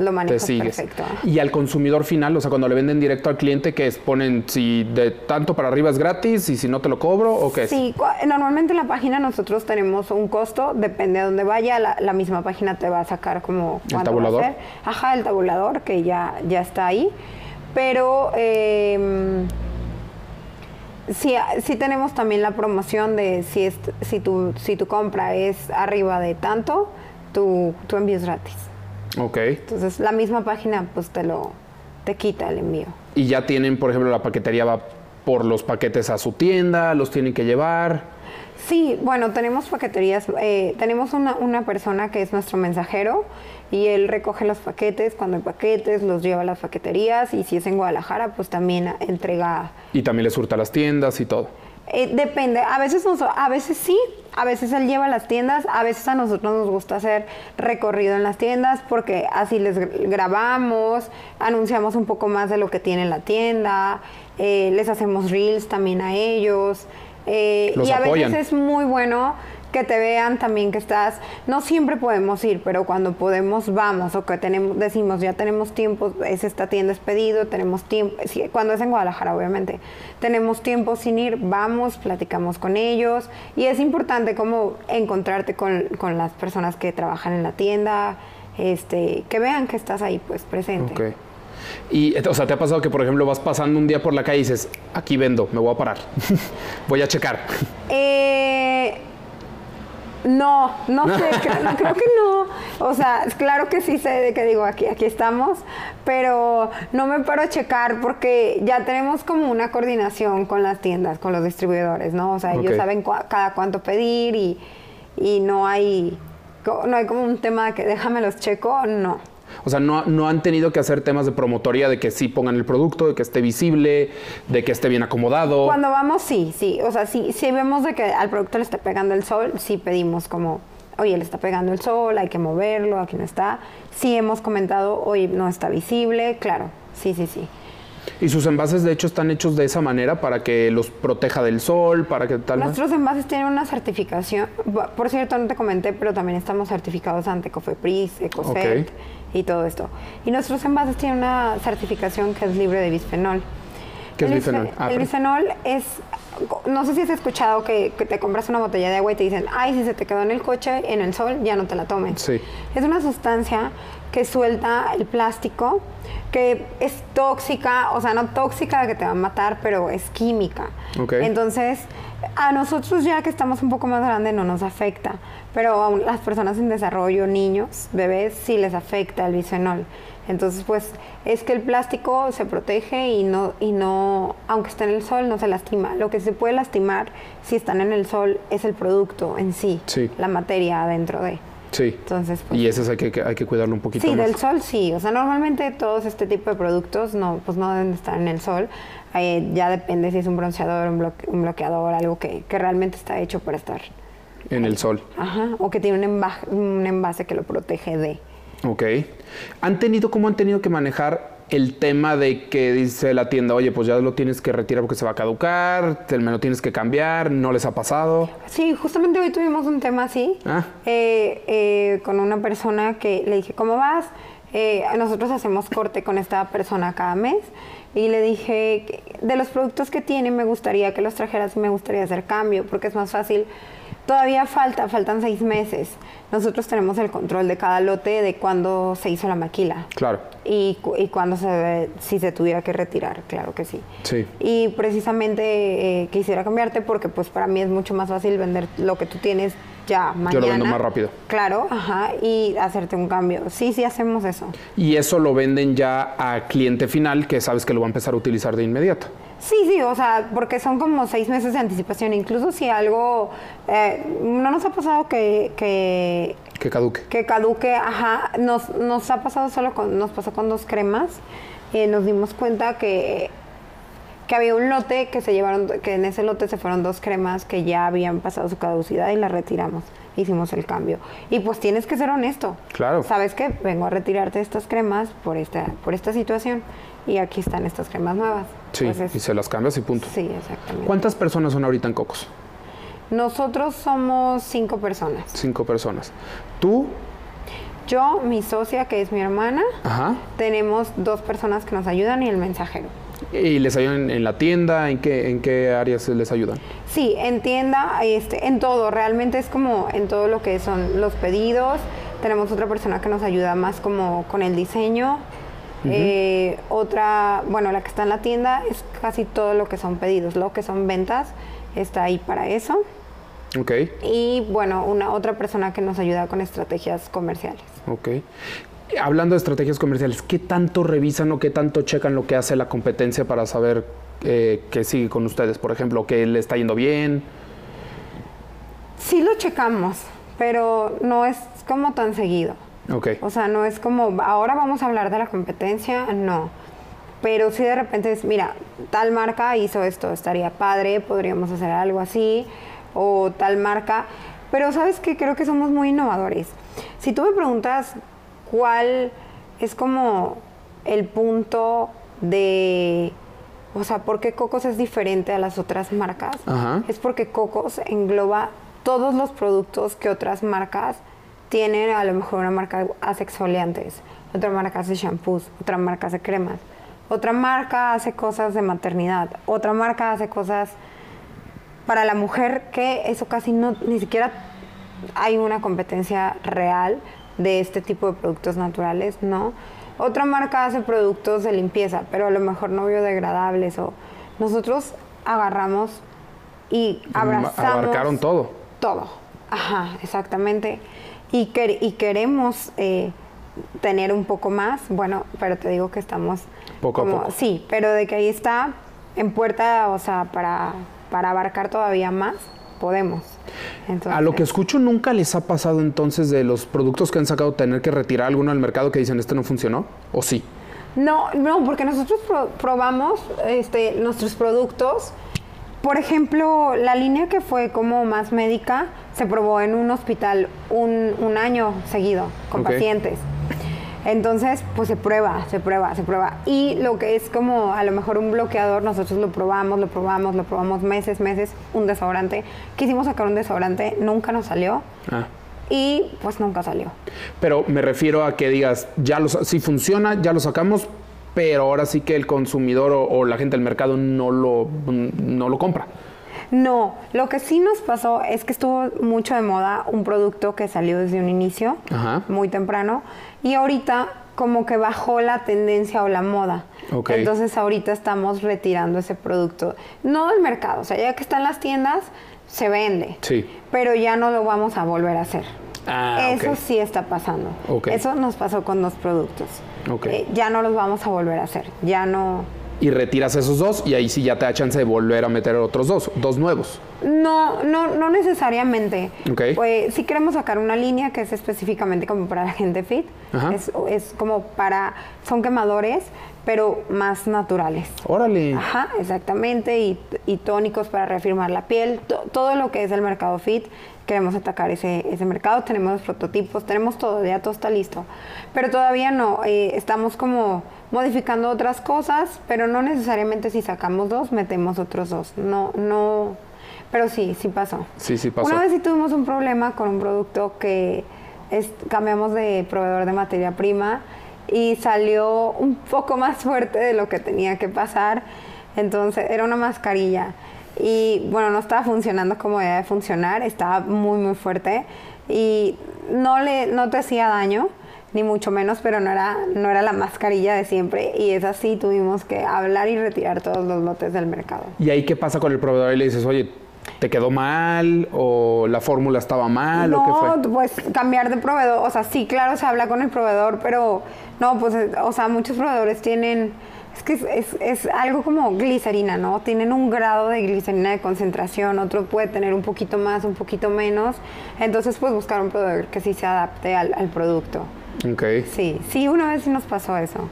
lo manejas te sigues. perfecto. Y al consumidor final, o sea, cuando le venden directo al cliente, que es ponen si de tanto para arriba es gratis y si no te lo cobro o qué es? Sí, cua- normalmente en la página nosotros tenemos un costo, depende de dónde vaya, la, la misma página te va a sacar como ¿El va a tabulador? ser. Ajá, el tabulador que ya, ya está ahí. Pero eh, sí, sí tenemos también la promoción de si, es, si, tu, si tu compra es arriba de tanto, tu, tu envío es gratis. Ok. Entonces la misma página pues te lo te quita el envío. Y ya tienen, por ejemplo, la paquetería va por los paquetes a su tienda, los tienen que llevar. Sí, bueno, tenemos paqueterías, eh, tenemos una, una persona que es nuestro mensajero y él recoge los paquetes, cuando hay paquetes los lleva a las paqueterías y si es en Guadalajara pues también entrega, Y también les surta las tiendas y todo. eh, depende, a veces, a veces sí, a veces él lleva a las tiendas, a veces a nosotros nos gusta hacer recorrido en las tiendas porque así les gr- grabamos, anunciamos un poco más de lo que tiene la tienda, eh, les hacemos reels también a ellos. eh, y a apoyan. veces es muy bueno que te vean también que estás, no siempre podemos ir, pero cuando podemos vamos o que tenemos, decimos ya tenemos tiempo, es esta tienda es pedido, tenemos tiempo, cuando es en Guadalajara obviamente, tenemos tiempo sin ir, vamos, platicamos con ellos y es importante como encontrarte con, con las personas que trabajan en la tienda, este, que vean que estás ahí pues presente. Ok. Y, o sea, ¿te ha pasado que, por ejemplo, vas pasando un día por la calle y dices, aquí vendo, me voy a parar, voy a checar? Eh, no, no sé, creo, no, creo que no. O sea, claro que sí sé de que digo, aquí, aquí estamos, pero no me paro a checar porque ya tenemos como una coordinación con las tiendas, con los distribuidores, ¿no? O sea, ellos saben cua- cada cuánto pedir y, y no hay no hay como un tema de que déjame los checo, no. O sea, no, no han tenido que hacer temas de promotoría de que sí pongan el producto, de que esté visible, de que esté bien acomodado. Cuando vamos, sí, sí. O sea, sí, si vemos de que al producto le está pegando el sol, sí pedimos como, oye, le está pegando el sol, hay que moverlo, aquí no está. Sí hemos comentado, oye, no está visible, claro. Sí, sí, sí. Y sus envases, de hecho, están hechos de esa manera para que los proteja del sol, para que tal. Nuestros envases tienen una certificación. Por cierto, no te comenté, pero también estamos certificados ante Cofepris, Ecocert Ok. Y todo esto. Y nuestros envases tienen una certificación que es libre de bisfenol. ¿Qué es El bisfenol? bisfe- Ah, el bisfenol es, no sé si has escuchado que, que te compras una botella de agua y te dicen, ay, si se te quedó en el coche, en el sol, ya no te la tomes. Sí. Es una sustancia que suelta el plástico, que es tóxica, o sea, no tóxica que te va a matar, pero es química. Ok. Entonces, a nosotros ya que estamos un poco más grandes no nos afecta, pero a las personas en desarrollo, niños, bebés, sí les afecta el bisfenol. Entonces, pues es que el plástico se protege y no, y no, aunque esté en el sol, no se lastima. Lo que se puede lastimar si están en el sol es el producto en sí, Sí. la materia adentro de. Sí. Entonces, pues, Y ese hay que, hay que cuidarlo un poquito Sí, más. del sol sí. O sea, normalmente todos este tipo de productos no, pues no deben de estar en el sol. Eh, ya depende si es un bronceador, un, bloque- un bloqueador, algo que, que realmente está hecho para estar. En el sol. Ajá. O que tiene un, enva- un envase que lo protege de. Ok. ¿Han tenido, cómo han tenido que manejar el tema de que dice la tienda, oye, pues ya lo tienes que retirar porque se va a caducar, te- me lo tienes que cambiar, no les ha pasado? Sí, justamente hoy tuvimos un tema así. Ah. eh, eh, con una persona que le dije, ¿cómo vas? Eh, nosotros hacemos corte con esta persona cada mes. Y le dije, de los productos que tiene, me gustaría que los trajeras y me gustaría hacer cambio, porque es más fácil. Todavía falta, faltan seis meses. Nosotros tenemos el control de cada lote de cuándo se hizo la maquila. Claro. Y, y cuándo se, si se tuviera que retirar, claro que sí. Sí. Y precisamente eh, quisiera cambiarte porque pues para mí es mucho más fácil vender lo que tú tienes ya mañana. Yo lo vendo más rápido. Claro, ajá, y hacerte un cambio. Sí, sí hacemos eso. Y eso lo venden ya a cliente final que sabes que lo va a empezar a utilizar de inmediato. Sí, sí, o sea, porque son como seis meses de anticipación. Incluso si algo, eh, no nos ha pasado que, que, Que caduque. que caduque, ajá, nos, nos ha pasado solo con, nos pasó con dos cremas. Eh, nos dimos cuenta que, que había un lote que se llevaron, que en ese lote se fueron dos cremas que ya habían pasado su caducidad y las retiramos. Hicimos el cambio. Y pues tienes que ser honesto. Claro. ¿Sabes qué? Vengo a retirarte estas cremas por esta, por esta situación. Y aquí están estas cremas nuevas. Sí, Pues es- y se las cambias y punto. Sí, exactamente. ¿Cuántas personas son ahorita en Cocos? Nosotros somos cinco personas. Cinco personas. Tú, yo, mi socia, que es mi hermana, Ajá. tenemos dos personas que nos ayudan y el mensajero. ¿Y les ayudan en la tienda? ¿En qué, en qué áreas les ayudan? Sí, en tienda, este, en todo, realmente es como en todo lo que son los pedidos. Tenemos otra persona que nos ayuda más como con el diseño. Eh, otra, bueno, la que está en la tienda es casi todo lo que son pedidos, lo que son ventas está ahí para eso. Ok, Y bueno, una otra persona que nos ayuda con estrategias comerciales. ok. Hablando de estrategias comerciales, ¿qué tanto revisan o qué tanto checan lo que hace la competencia para saber eh, qué sigue con ustedes? Por ejemplo, que le está yendo bien. Sí lo checamos, pero no es como tan seguido. Ok, O sea, no es como, ahora vamos a hablar de la competencia, no. Pero si de repente es, mira, tal marca hizo esto, estaría padre, podríamos hacer algo así, o tal marca. Pero sabes que creo que somos muy innovadores. Si tú me preguntas cuál es como el punto de, o sea, ¿por qué Cocos es diferente a las otras marcas? Ajá. Es porque Cocos engloba todos los productos que otras marcas tienen. A lo mejor una marca hace exfoliantes, otra marca hace shampoos, otra marca hace cremas, otra marca hace cosas de maternidad, otra marca hace cosas para la mujer que eso casi no, ni siquiera hay una competencia real de este tipo de productos naturales, ¿no? Otra marca hace productos de limpieza, pero a lo mejor no biodegradables o nosotros agarramos y abrazamos abarcaron todo. todo. Ajá, exactamente. Y, quer- y queremos eh, tener un poco más, bueno, pero te digo que estamos Poco a poco. Sí, pero de que ahí está en puerta, o sea, para, para abarcar todavía más, podemos. Entonces, A lo que escucho, ¿nunca les ha pasado entonces de los productos que han sacado tener que retirar alguno del mercado que dicen este no funcionó? ¿O sí? No, no, porque nosotros pro- probamos este, nuestros productos. Por ejemplo, la línea que fue como más médica se probó en un hospital un, un año seguido con pacientes. Entonces, pues se prueba, se prueba, se prueba. Y lo que es como a lo mejor un bloqueador, nosotros lo probamos, lo probamos, lo probamos meses, meses, un desodorante. Quisimos sacar un desodorante, nunca nos salió Ah. y pues nunca salió. Pero me refiero a que digas, ya lo, sa- sí funciona, ya lo sacamos, pero ahora sí que el consumidor o, o la gente del mercado no lo, no lo compra. No, lo que sí nos pasó es que estuvo mucho de moda un producto que salió desde un inicio, Ajá. muy temprano, y ahorita como que bajó la tendencia o la moda. Ok. Entonces ahorita estamos retirando ese producto. No del mercado, o sea, ya que está en las tiendas, se vende. Sí. Pero ya no lo vamos a volver a hacer. Ah, Eso sí está pasando. Ok. Eso nos pasó con dos productos. Ok. Eh, ya no los vamos a volver a hacer. Ya no... Y retiras esos dos y ahí sí ya te da chance de volver a meter otros dos, dos nuevos. No, no, no necesariamente. Pues sí queremos sacar una línea que es específicamente como para la gente fit. Es, es como para, son quemadores, pero más naturales. Órale. Ajá, exactamente. Y, y tónicos para reafirmar la piel. To- todo lo que es el mercado fit. Queremos atacar ese, ese mercado. Tenemos los prototipos, tenemos todo, ya todo está listo. Pero todavía no. eh, estamos como modificando otras cosas, pero no necesariamente si sacamos dos, metemos otros dos. No, no. Pero sí, sí pasó. Sí, sí pasó. Una vez sí tuvimos un problema con un producto que es- cambiamos de proveedor de materia prima y salió un poco más fuerte de lo que tenía que pasar. Entonces, era una mascarilla. Y bueno, no estaba funcionando como debía de funcionar, estaba muy, muy fuerte. Y no, le, no te hacía daño, ni mucho menos, pero no era, no era la mascarilla de siempre. Y es así, tuvimos que hablar y retirar todos los lotes del mercado. ¿Y ahí qué pasa con el proveedor? Y le dices, oye, ¿te quedó mal? ¿O la fórmula estaba mal? ¿O qué fue? No, pues cambiar de proveedor, o sea, sí, claro, se habla con el proveedor, pero no, pues, o sea, muchos proveedores tienen, es que es, es- es algo como glicerina, ¿no? Tienen un grado de glicerina de concentración, otro puede tener un poquito más, un poquito menos, entonces pues buscar un proveedor que sí se adapte al, al producto. Ok. Sí, sí, una vez sí nos pasó eso.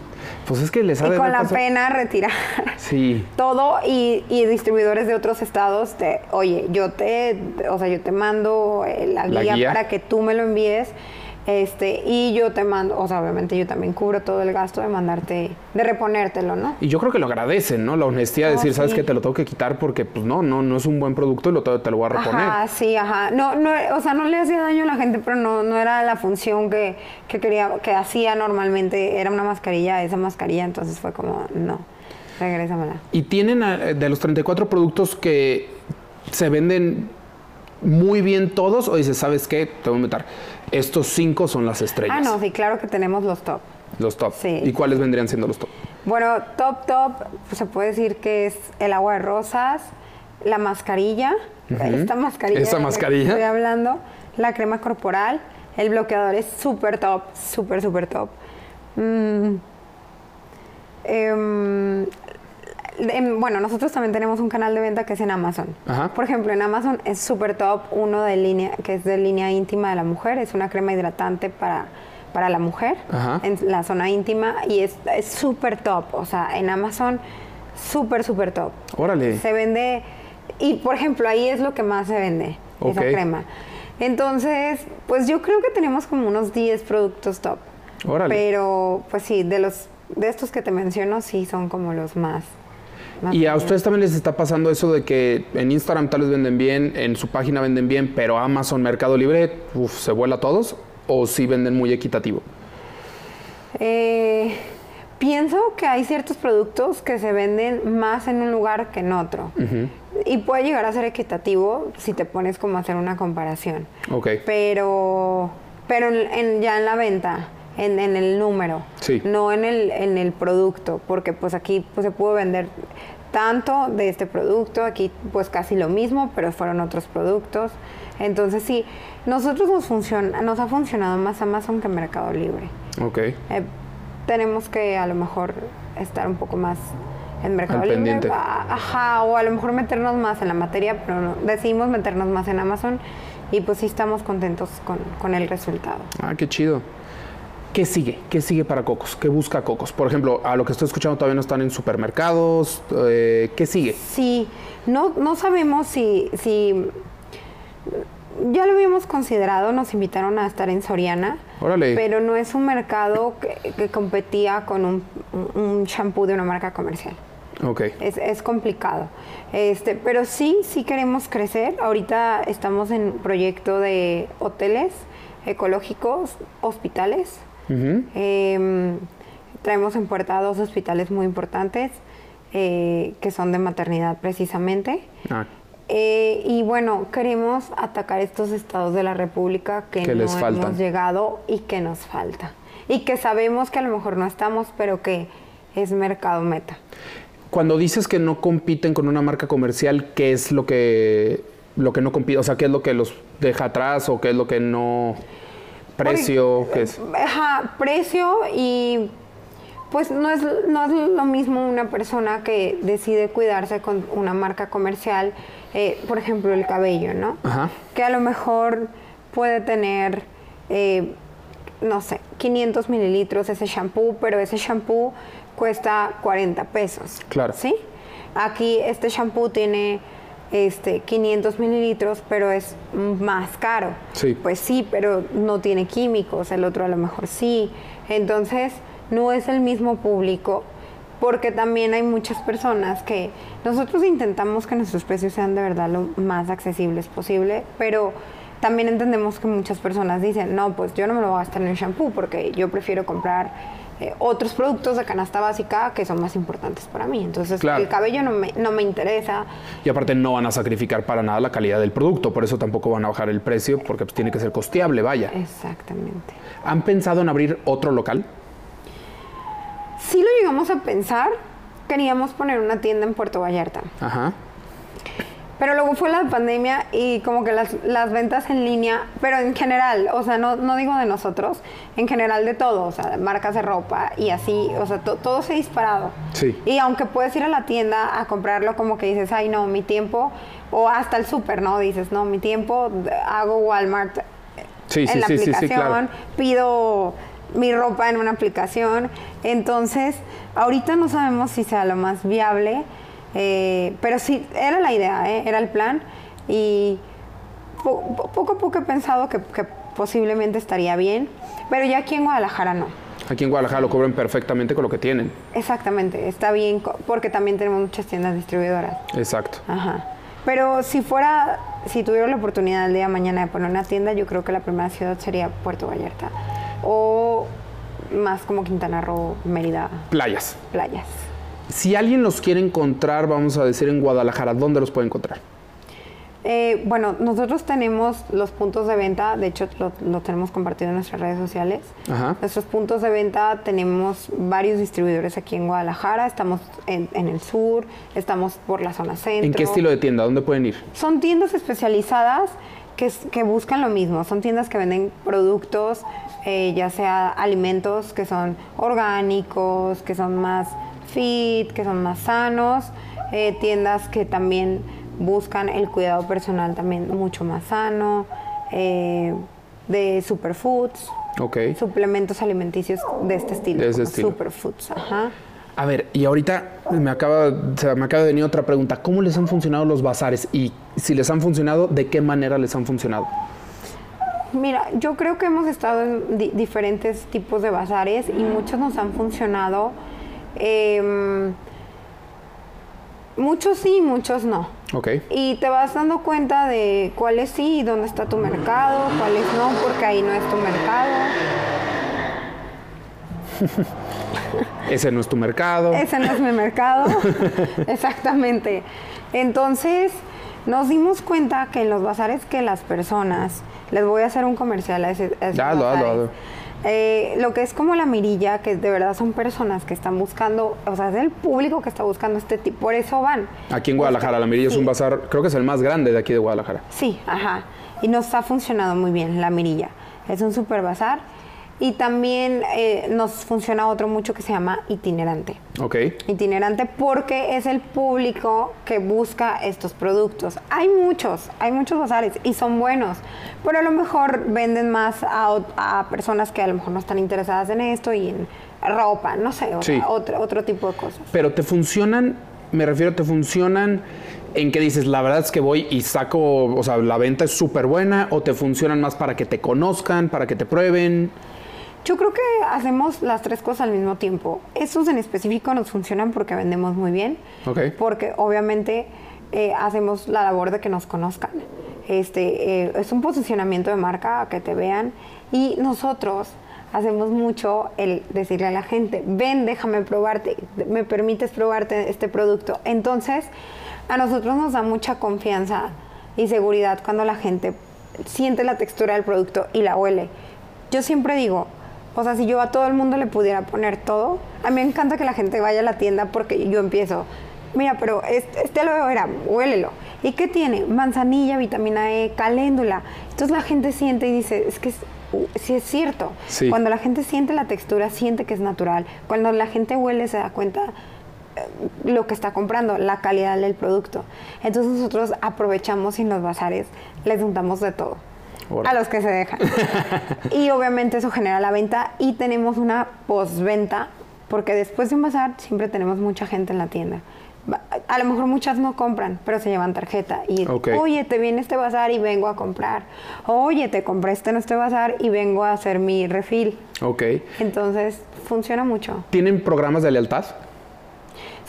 Pues es que les ha Y con la pena retirar Sí. todo y, y distribuidores de otros estados te, oye, yo te, o sea, yo te mando eh, la, La guía, guía. para que tú me lo envíes. Este, y yo te mando, o sea, obviamente yo también cubro todo el gasto de mandarte, de reponértelo, ¿no? Y yo creo que lo agradecen, ¿no? La honestidad de Oh, decir, sabes que te lo tengo que quitar porque, pues no, no, no es un buen producto y lo te, te lo voy a reponer. Ajá, sí, ajá. No, no, o sea, no le hacía daño a la gente, pero no, no era la función que, que quería, que hacía normalmente. Era una mascarilla, esa mascarilla, entonces fue como, no, regrésamela. Y tienen eh, de los 34 productos que se venden muy bien todos, o dices, ¿sabes qué? Te voy a inventar. Estos cinco son las estrellas. Ah, no, sí, claro que tenemos los top. Los top. Sí. ¿Y cuáles vendrían siendo los top? Bueno, top, top, pues se puede decir que es el agua de rosas, la mascarilla, esta mascarilla. ¿Esta que mascarilla? Estoy hablando, la crema corporal, el bloqueador es súper top, súper, súper top. Mm, em, bueno, nosotros también tenemos un canal de venta que es en Amazon. Ajá. Por ejemplo, en Amazon es súper top uno de línea, que es de línea íntima de la mujer, es una crema hidratante para, para la mujer Ajá. en la zona íntima y es es súper top, o sea, en Amazon súper, súper top. Órale. Se vende, y por ejemplo, ahí es lo que más se vende, esa Ok. crema. Entonces, pues yo creo que tenemos como unos 10 productos top. Órale. Pero, pues sí, de los de estos que te menciono, sí son como los más. Más Y a ustedes también les está pasando eso de que en Instagram tal vez venden bien, en su página venden bien, pero Amazon, Mercado Libre, uf, se vuela a todos, o sí venden muy equitativo. Eh, pienso que hay ciertos productos que se venden más en un lugar que en otro. Y puede llegar a ser equitativo si te pones como a hacer una comparación. Ok. Pero, pero en, en- ya en la venta, en, en el número, Sí. no en el, en el producto, porque pues aquí pues, se pudo vender tanto de este producto, aquí pues casi lo mismo, pero fueron otros productos. Entonces sí, nosotros nos, funciona, nos ha funcionado más Amazon que Mercado Libre. Ok. Eh, tenemos que a lo mejor estar un poco más en Mercado Al Libre. pendiente. Ah, Ajá, o a lo mejor meternos más en la materia, pero no, decidimos meternos más en Amazon y pues sí estamos contentos con, con el resultado. Ah, qué chido. ¿Qué sigue? ¿Qué sigue para Cocos? ¿Qué busca Cocos? Por ejemplo, a lo que estoy escuchando todavía no están en supermercados. eh, ¿Qué sigue? Sí, no, no sabemos si, si ya lo habíamos considerado, nos invitaron a estar en Soriana, Órale. pero no es un mercado que, que competía con un, un shampoo de una marca comercial. Ok. Es, es complicado. Este, pero sí, sí queremos crecer. Ahorita estamos en proyecto de hoteles ecológicos, hospitales. Eh, traemos en puerta dos hospitales muy importantes eh, que son de maternidad precisamente. Ah, Eh, y bueno, queremos atacar estos estados de la República que, Que no les hemos llegado y que nos falta. Y que sabemos que a lo mejor no estamos, pero que es mercado meta. Cuando dices que no compiten con una marca comercial, ¿qué es lo que, lo que no compite? O sea, ¿qué es lo que los deja atrás o qué es lo que no... Precio, ¿qué es? Ajá, precio y pues no es, no es lo mismo una persona que decide cuidarse con una marca comercial, eh, por ejemplo el cabello, ¿no? Ajá. Que a lo mejor puede tener, eh, no sé, 500 mililitros ese shampoo, pero ese shampoo cuesta 40 pesos. Claro. ¿Sí? Aquí este shampoo tiene este 500 mililitros, pero es más caro. Sí. Pues sí, pero no tiene químicos, el otro a lo mejor sí. Entonces, no es el mismo público, porque también hay muchas personas que nosotros intentamos que nuestros precios sean de verdad lo más accesibles posible, pero también entendemos que muchas personas dicen, no, pues yo no me lo voy a gastar en el shampoo porque yo prefiero comprar eh, otros productos de canasta básica que son más importantes para mí. Entonces, Claro. el cabello no me, no me interesa. Y aparte no van a sacrificar para nada la calidad del producto, por eso tampoco van a bajar el precio, porque pues, tiene que ser costeable, vaya. Exactamente. ¿Han pensado en abrir otro local? Sí lo llegamos a pensar, queríamos poner una tienda en Puerto Vallarta. Ajá. Pero luego fue la pandemia y como que las, las ventas en línea, pero en general, o sea, no, no digo de nosotros, en general de todo, o sea, marcas de ropa y así, o sea, to- todo se ha disparado. Sí. Y aunque puedes ir a la tienda a comprarlo como que dices, ay no, mi tiempo, o hasta el súper, ¿no? Dices, no, mi tiempo, hago Walmart Sí, en sí, la sí, aplicación, claro. pido mi ropa en una aplicación. Entonces, ahorita no sabemos si sea lo más viable, eh, pero sí, era la idea, ¿eh? era el plan. Y po- po- poco a poco he pensado que, que posiblemente estaría bien, pero ya aquí en Guadalajara no. Aquí en Guadalajara lo cobran perfectamente con lo que tienen. Exactamente, está bien porque también tenemos muchas tiendas distribuidoras. Exacto. Ajá. Pero si fuera, si tuviera la oportunidad el día de mañana de poner una tienda, yo creo que la primera ciudad sería Puerto Vallarta. O más como Quintana Roo, Mérida, Playas. playas. Si alguien los quiere encontrar, vamos a decir en Guadalajara, ¿dónde los puede encontrar? Eh, bueno, nosotros tenemos los puntos de venta, de hecho lo, lo tenemos compartido en nuestras redes sociales. Ajá. Nuestros puntos de venta tenemos varios distribuidores aquí en Guadalajara, estamos en, en el sur, estamos por la zona centro. ¿En qué estilo de tienda? ¿Dónde pueden ir? Son tiendas especializadas que buscan lo mismo. Son tiendas que venden productos, eh, ya sea alimentos que son orgánicos, que son más fit, que son más sanos. eh, tiendas que también buscan el cuidado personal también mucho más sano. eh, de superfoods, Ok. suplementos alimenticios de este estilo. De ese como estilo. Superfoods, ajá. A ver, y ahorita me acaba, o sea, me acaba de venir otra pregunta. ¿Cómo les han funcionado los bazares? Y si les han funcionado, ¿de qué manera les han funcionado? Mira, yo creo que hemos estado en di- diferentes tipos de bazares y muchos nos han funcionado. Em, muchos sí, muchos no. Ok. Y te vas dando cuenta de cuáles sí y dónde está tu mercado, cuáles no, porque ahí no es tu mercado. Ese no es tu mercado. Ese no es mi mercado. Exactamente. Entonces, nos dimos cuenta que en los bazares que las personas, les voy a hacer un comercial a ese, a esos hazlo, bazares. hazlo. Eh, lo que es como la mirilla, que de verdad son personas que están buscando, o sea, es el público que está buscando este tipo, por eso van. Aquí en Guadalajara, la Mirilla es un bazar, creo que es el más grande de aquí de Guadalajara. Sí, ajá. Y nos ha funcionado muy bien la mirilla. Es un super bazar. Y también eh, nos funciona otro mucho que se llama itinerante. Ok. Itinerante porque es el público que busca estos productos. Hay muchos, hay muchos bazares y son buenos, pero a lo mejor venden más a, personas que a lo mejor no están interesadas en esto y en ropa, no sé, o Sí. sea, otro, otro tipo de cosas. Pero te funcionan, me refiero, te funcionan en que dices, la verdad es que voy y saco, o sea, la venta es súper buena, o te funcionan más para que te conozcan, para que te prueben. Yo creo que hacemos las tres cosas al mismo tiempo. Estos en específico nos funcionan porque vendemos muy bien. Ok. Porque obviamente eh, hacemos la labor de que nos conozcan. Este, eh, es un posicionamiento de marca, que te vean. Y nosotros hacemos mucho el decirle a la gente, ven, déjame probarte, me permites probarte este producto. Entonces, a nosotros nos da mucha confianza y seguridad cuando la gente siente la textura del producto y la huele. Yo siempre digo, o sea, si yo a todo el mundo le pudiera poner todo, a mí me encanta que la gente vaya a la tienda porque yo empiezo, mira, pero este, este aloe vera, huélelo. ¿Y qué tiene? Manzanilla, vitamina E, caléndula. Entonces la gente siente y dice, es que es, uh, sí es cierto. Sí. Cuando la gente siente la textura, siente que es natural. Cuando la gente huele, se da cuenta eh, lo que está comprando, la calidad del producto. Entonces nosotros aprovechamos y en los bazares les juntamos de todo. A los que se dejan. y obviamente eso genera la venta y tenemos una postventa porque después de un bazar siempre tenemos mucha gente en la tienda. A lo mejor muchas no compran, pero se llevan tarjeta y oye, te viene este bazar y vengo a comprar. Oye, te compré este en este bazar y vengo a hacer mi refil. Ok. Entonces, funciona mucho. ¿Tienen programas de lealtad?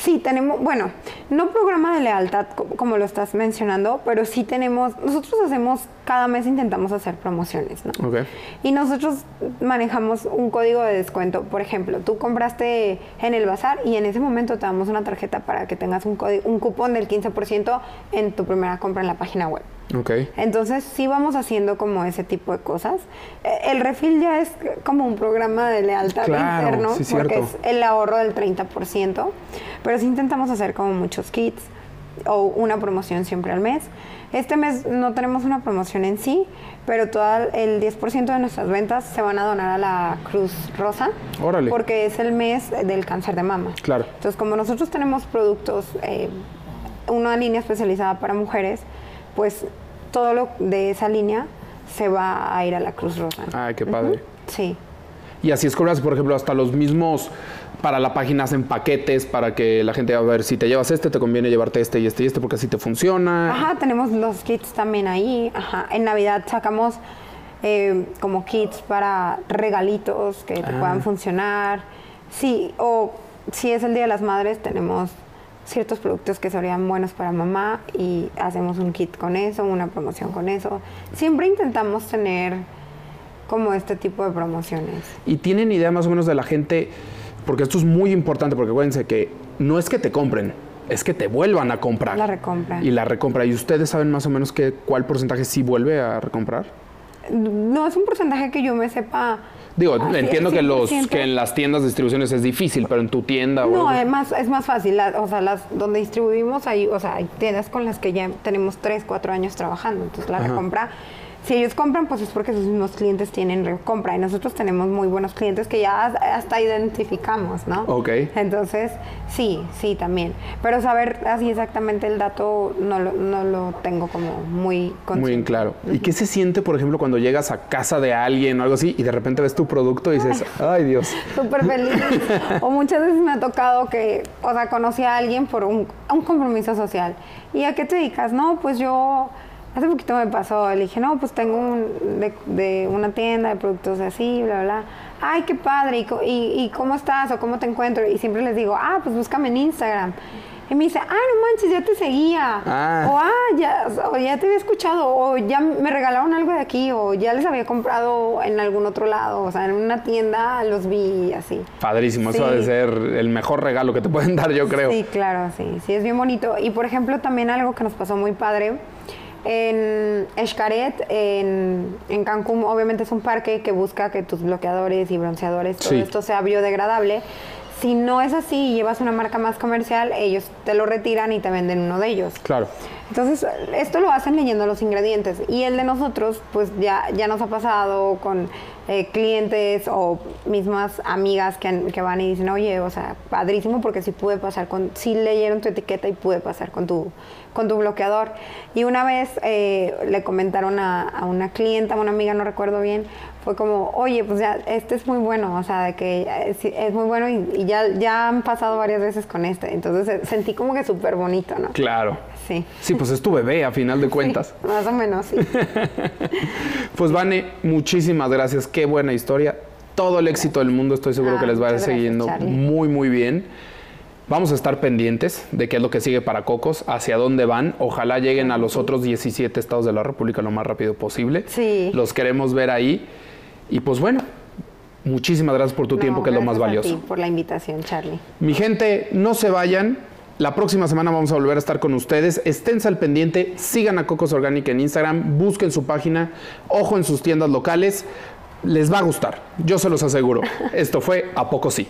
Sí, tenemos, bueno, no programa de lealtad co- como lo estás mencionando, pero sí tenemos, nosotros hacemos, cada mes intentamos hacer promociones, ¿no? Ok. Y nosotros manejamos un código de descuento. Por ejemplo, tú compraste en el bazar y en ese momento te damos una tarjeta para que tengas un, código, un cupón del 15% en tu primera compra en la página web. Ok. Entonces sí vamos haciendo como ese tipo de cosas. Eh, El refil ya es como un programa de lealtad Claro, interno sí, porque es el ahorro del 30%, pero sí intentamos hacer como muchos kits o una promoción siempre al mes. Este mes no tenemos una promoción en sí, pero todo el 10% de nuestras ventas se van a donar a la Cruz Rosa Órale. porque es el mes del cáncer de mama. Claro. Entonces, como nosotros tenemos productos, eh, una línea especializada para mujeres, pues todo lo de esa línea se va a ir a la Cruz Rosa. Ay, qué padre. Sí. Y así es como, por ejemplo, hasta los mismos para la página hacen paquetes para que la gente, a ver, si te llevas este, te conviene llevarte este y este y este porque así te funciona. Ajá, tenemos los kits también ahí. Ajá. En Navidad sacamos eh, como kits para regalitos que te Ah. puedan funcionar. Sí, o si es el Día de las Madres, tenemos ciertos productos que serían buenos para mamá y hacemos un kit con eso, una promoción con eso. Siempre intentamos tener como este tipo de promociones. Y tienen idea más o menos de la gente, porque esto es muy importante, porque acuérdense que no es que te compren, es que te vuelvan a comprar. La recompra. Y la recompra. ¿Y ustedes saben más o menos qué, cuál porcentaje sí vuelve a recomprar? No es un porcentaje que yo me sepa. Digo, así, entiendo que, los, 100%. que en las tiendas de distribuciones es difícil, pero en tu tienda o No, algo- es más, es más fácil. la- o sea, las donde distribuimos ahí, o sea, hay tiendas con las que ya tenemos 3, 4 años trabajando. Entonces la Ajá. recompra, si ellos compran, pues es porque sus mismos clientes tienen recompra. Y nosotros tenemos muy buenos clientes que ya hasta identificamos, ¿no? Ok. Entonces, sí, sí, también. Pero saber así exactamente el dato no lo, no lo tengo como muy Muy en consciente. claro. ¿Y qué se siente, por ejemplo, cuando llegas a casa de alguien o algo así y de repente ves tu producto y dices, ay Dios? súper feliz. o muchas veces me ha tocado que, o sea, conocí a alguien por un, un compromiso social. ¿Y a qué te dedicas? No, pues yo, hace poquito me pasó, le dije, no, pues tengo un, de, de una tienda de productos así, bla, bla. Ay, qué padre, ¿Y, y, y cómo estás o cómo te encuentro? Y siempre les digo, ah, pues búscame en Instagram. Y me dice, ah, no manches, ya te seguía. Ah. O ah, ya, o ya te había escuchado, o ya me regalaron algo de aquí, o ya les había comprado en algún otro lado, o sea, en una tienda los vi así. Padrísimo, eso Sí. ha de ser el mejor regalo que te pueden dar, yo creo. Sí, claro, sí, sí, es bien bonito. Y por ejemplo, también algo que nos pasó muy padre, en Xcaret, en, en Cancún, obviamente es un parque que busca que tus bloqueadores y bronceadores, todo Sí. esto sea biodegradable. Si no es así y llevas una marca más comercial, ellos te lo retiran y te venden uno de ellos. Claro. Entonces, esto lo hacen leyendo los ingredientes. Y el de nosotros, pues ya, ya nos ha pasado con eh, clientes o mismas amigas que, han- que van y dicen, oye, o sea, padrísimo porque sí pude pasar con, sí leyeron tu etiqueta y pude pasar con tu, con tu bloqueador. Y una vez eh, le comentaron a, a una clienta, a una amiga, no recuerdo bien, fue como, oye, pues ya, este es muy bueno, o sea, de que es, es muy bueno y, y ya, ya han pasado varias veces con este. Entonces eh, sentí como que súper bonito, ¿no? Claro. Sí. Sí, pues es tu bebé, a final de cuentas. Sí, más o menos, sí. Pues Vane, muchísimas gracias. Qué buena historia. Todo el éxito del mundo, estoy seguro Ah, que les va a ir gracias, siguiendo muy, muy bien. Vamos a estar pendientes de qué es lo que sigue para Cocos, hacia dónde van. Ojalá lleguen a los otros 17 estados de la República lo más rápido posible. Sí. Los queremos ver ahí. Y pues bueno, muchísimas gracias por tu No, tiempo, que es lo más a valioso. ti por la invitación, Charlie. Mi gente, no se vayan. La próxima semana vamos a volver a estar con ustedes. Esténse al pendiente, sigan a Cocos Organic en Instagram, busquen su página, ojo en sus tiendas locales. Les va a gustar, yo se los aseguro. Esto fue A Poco Sí.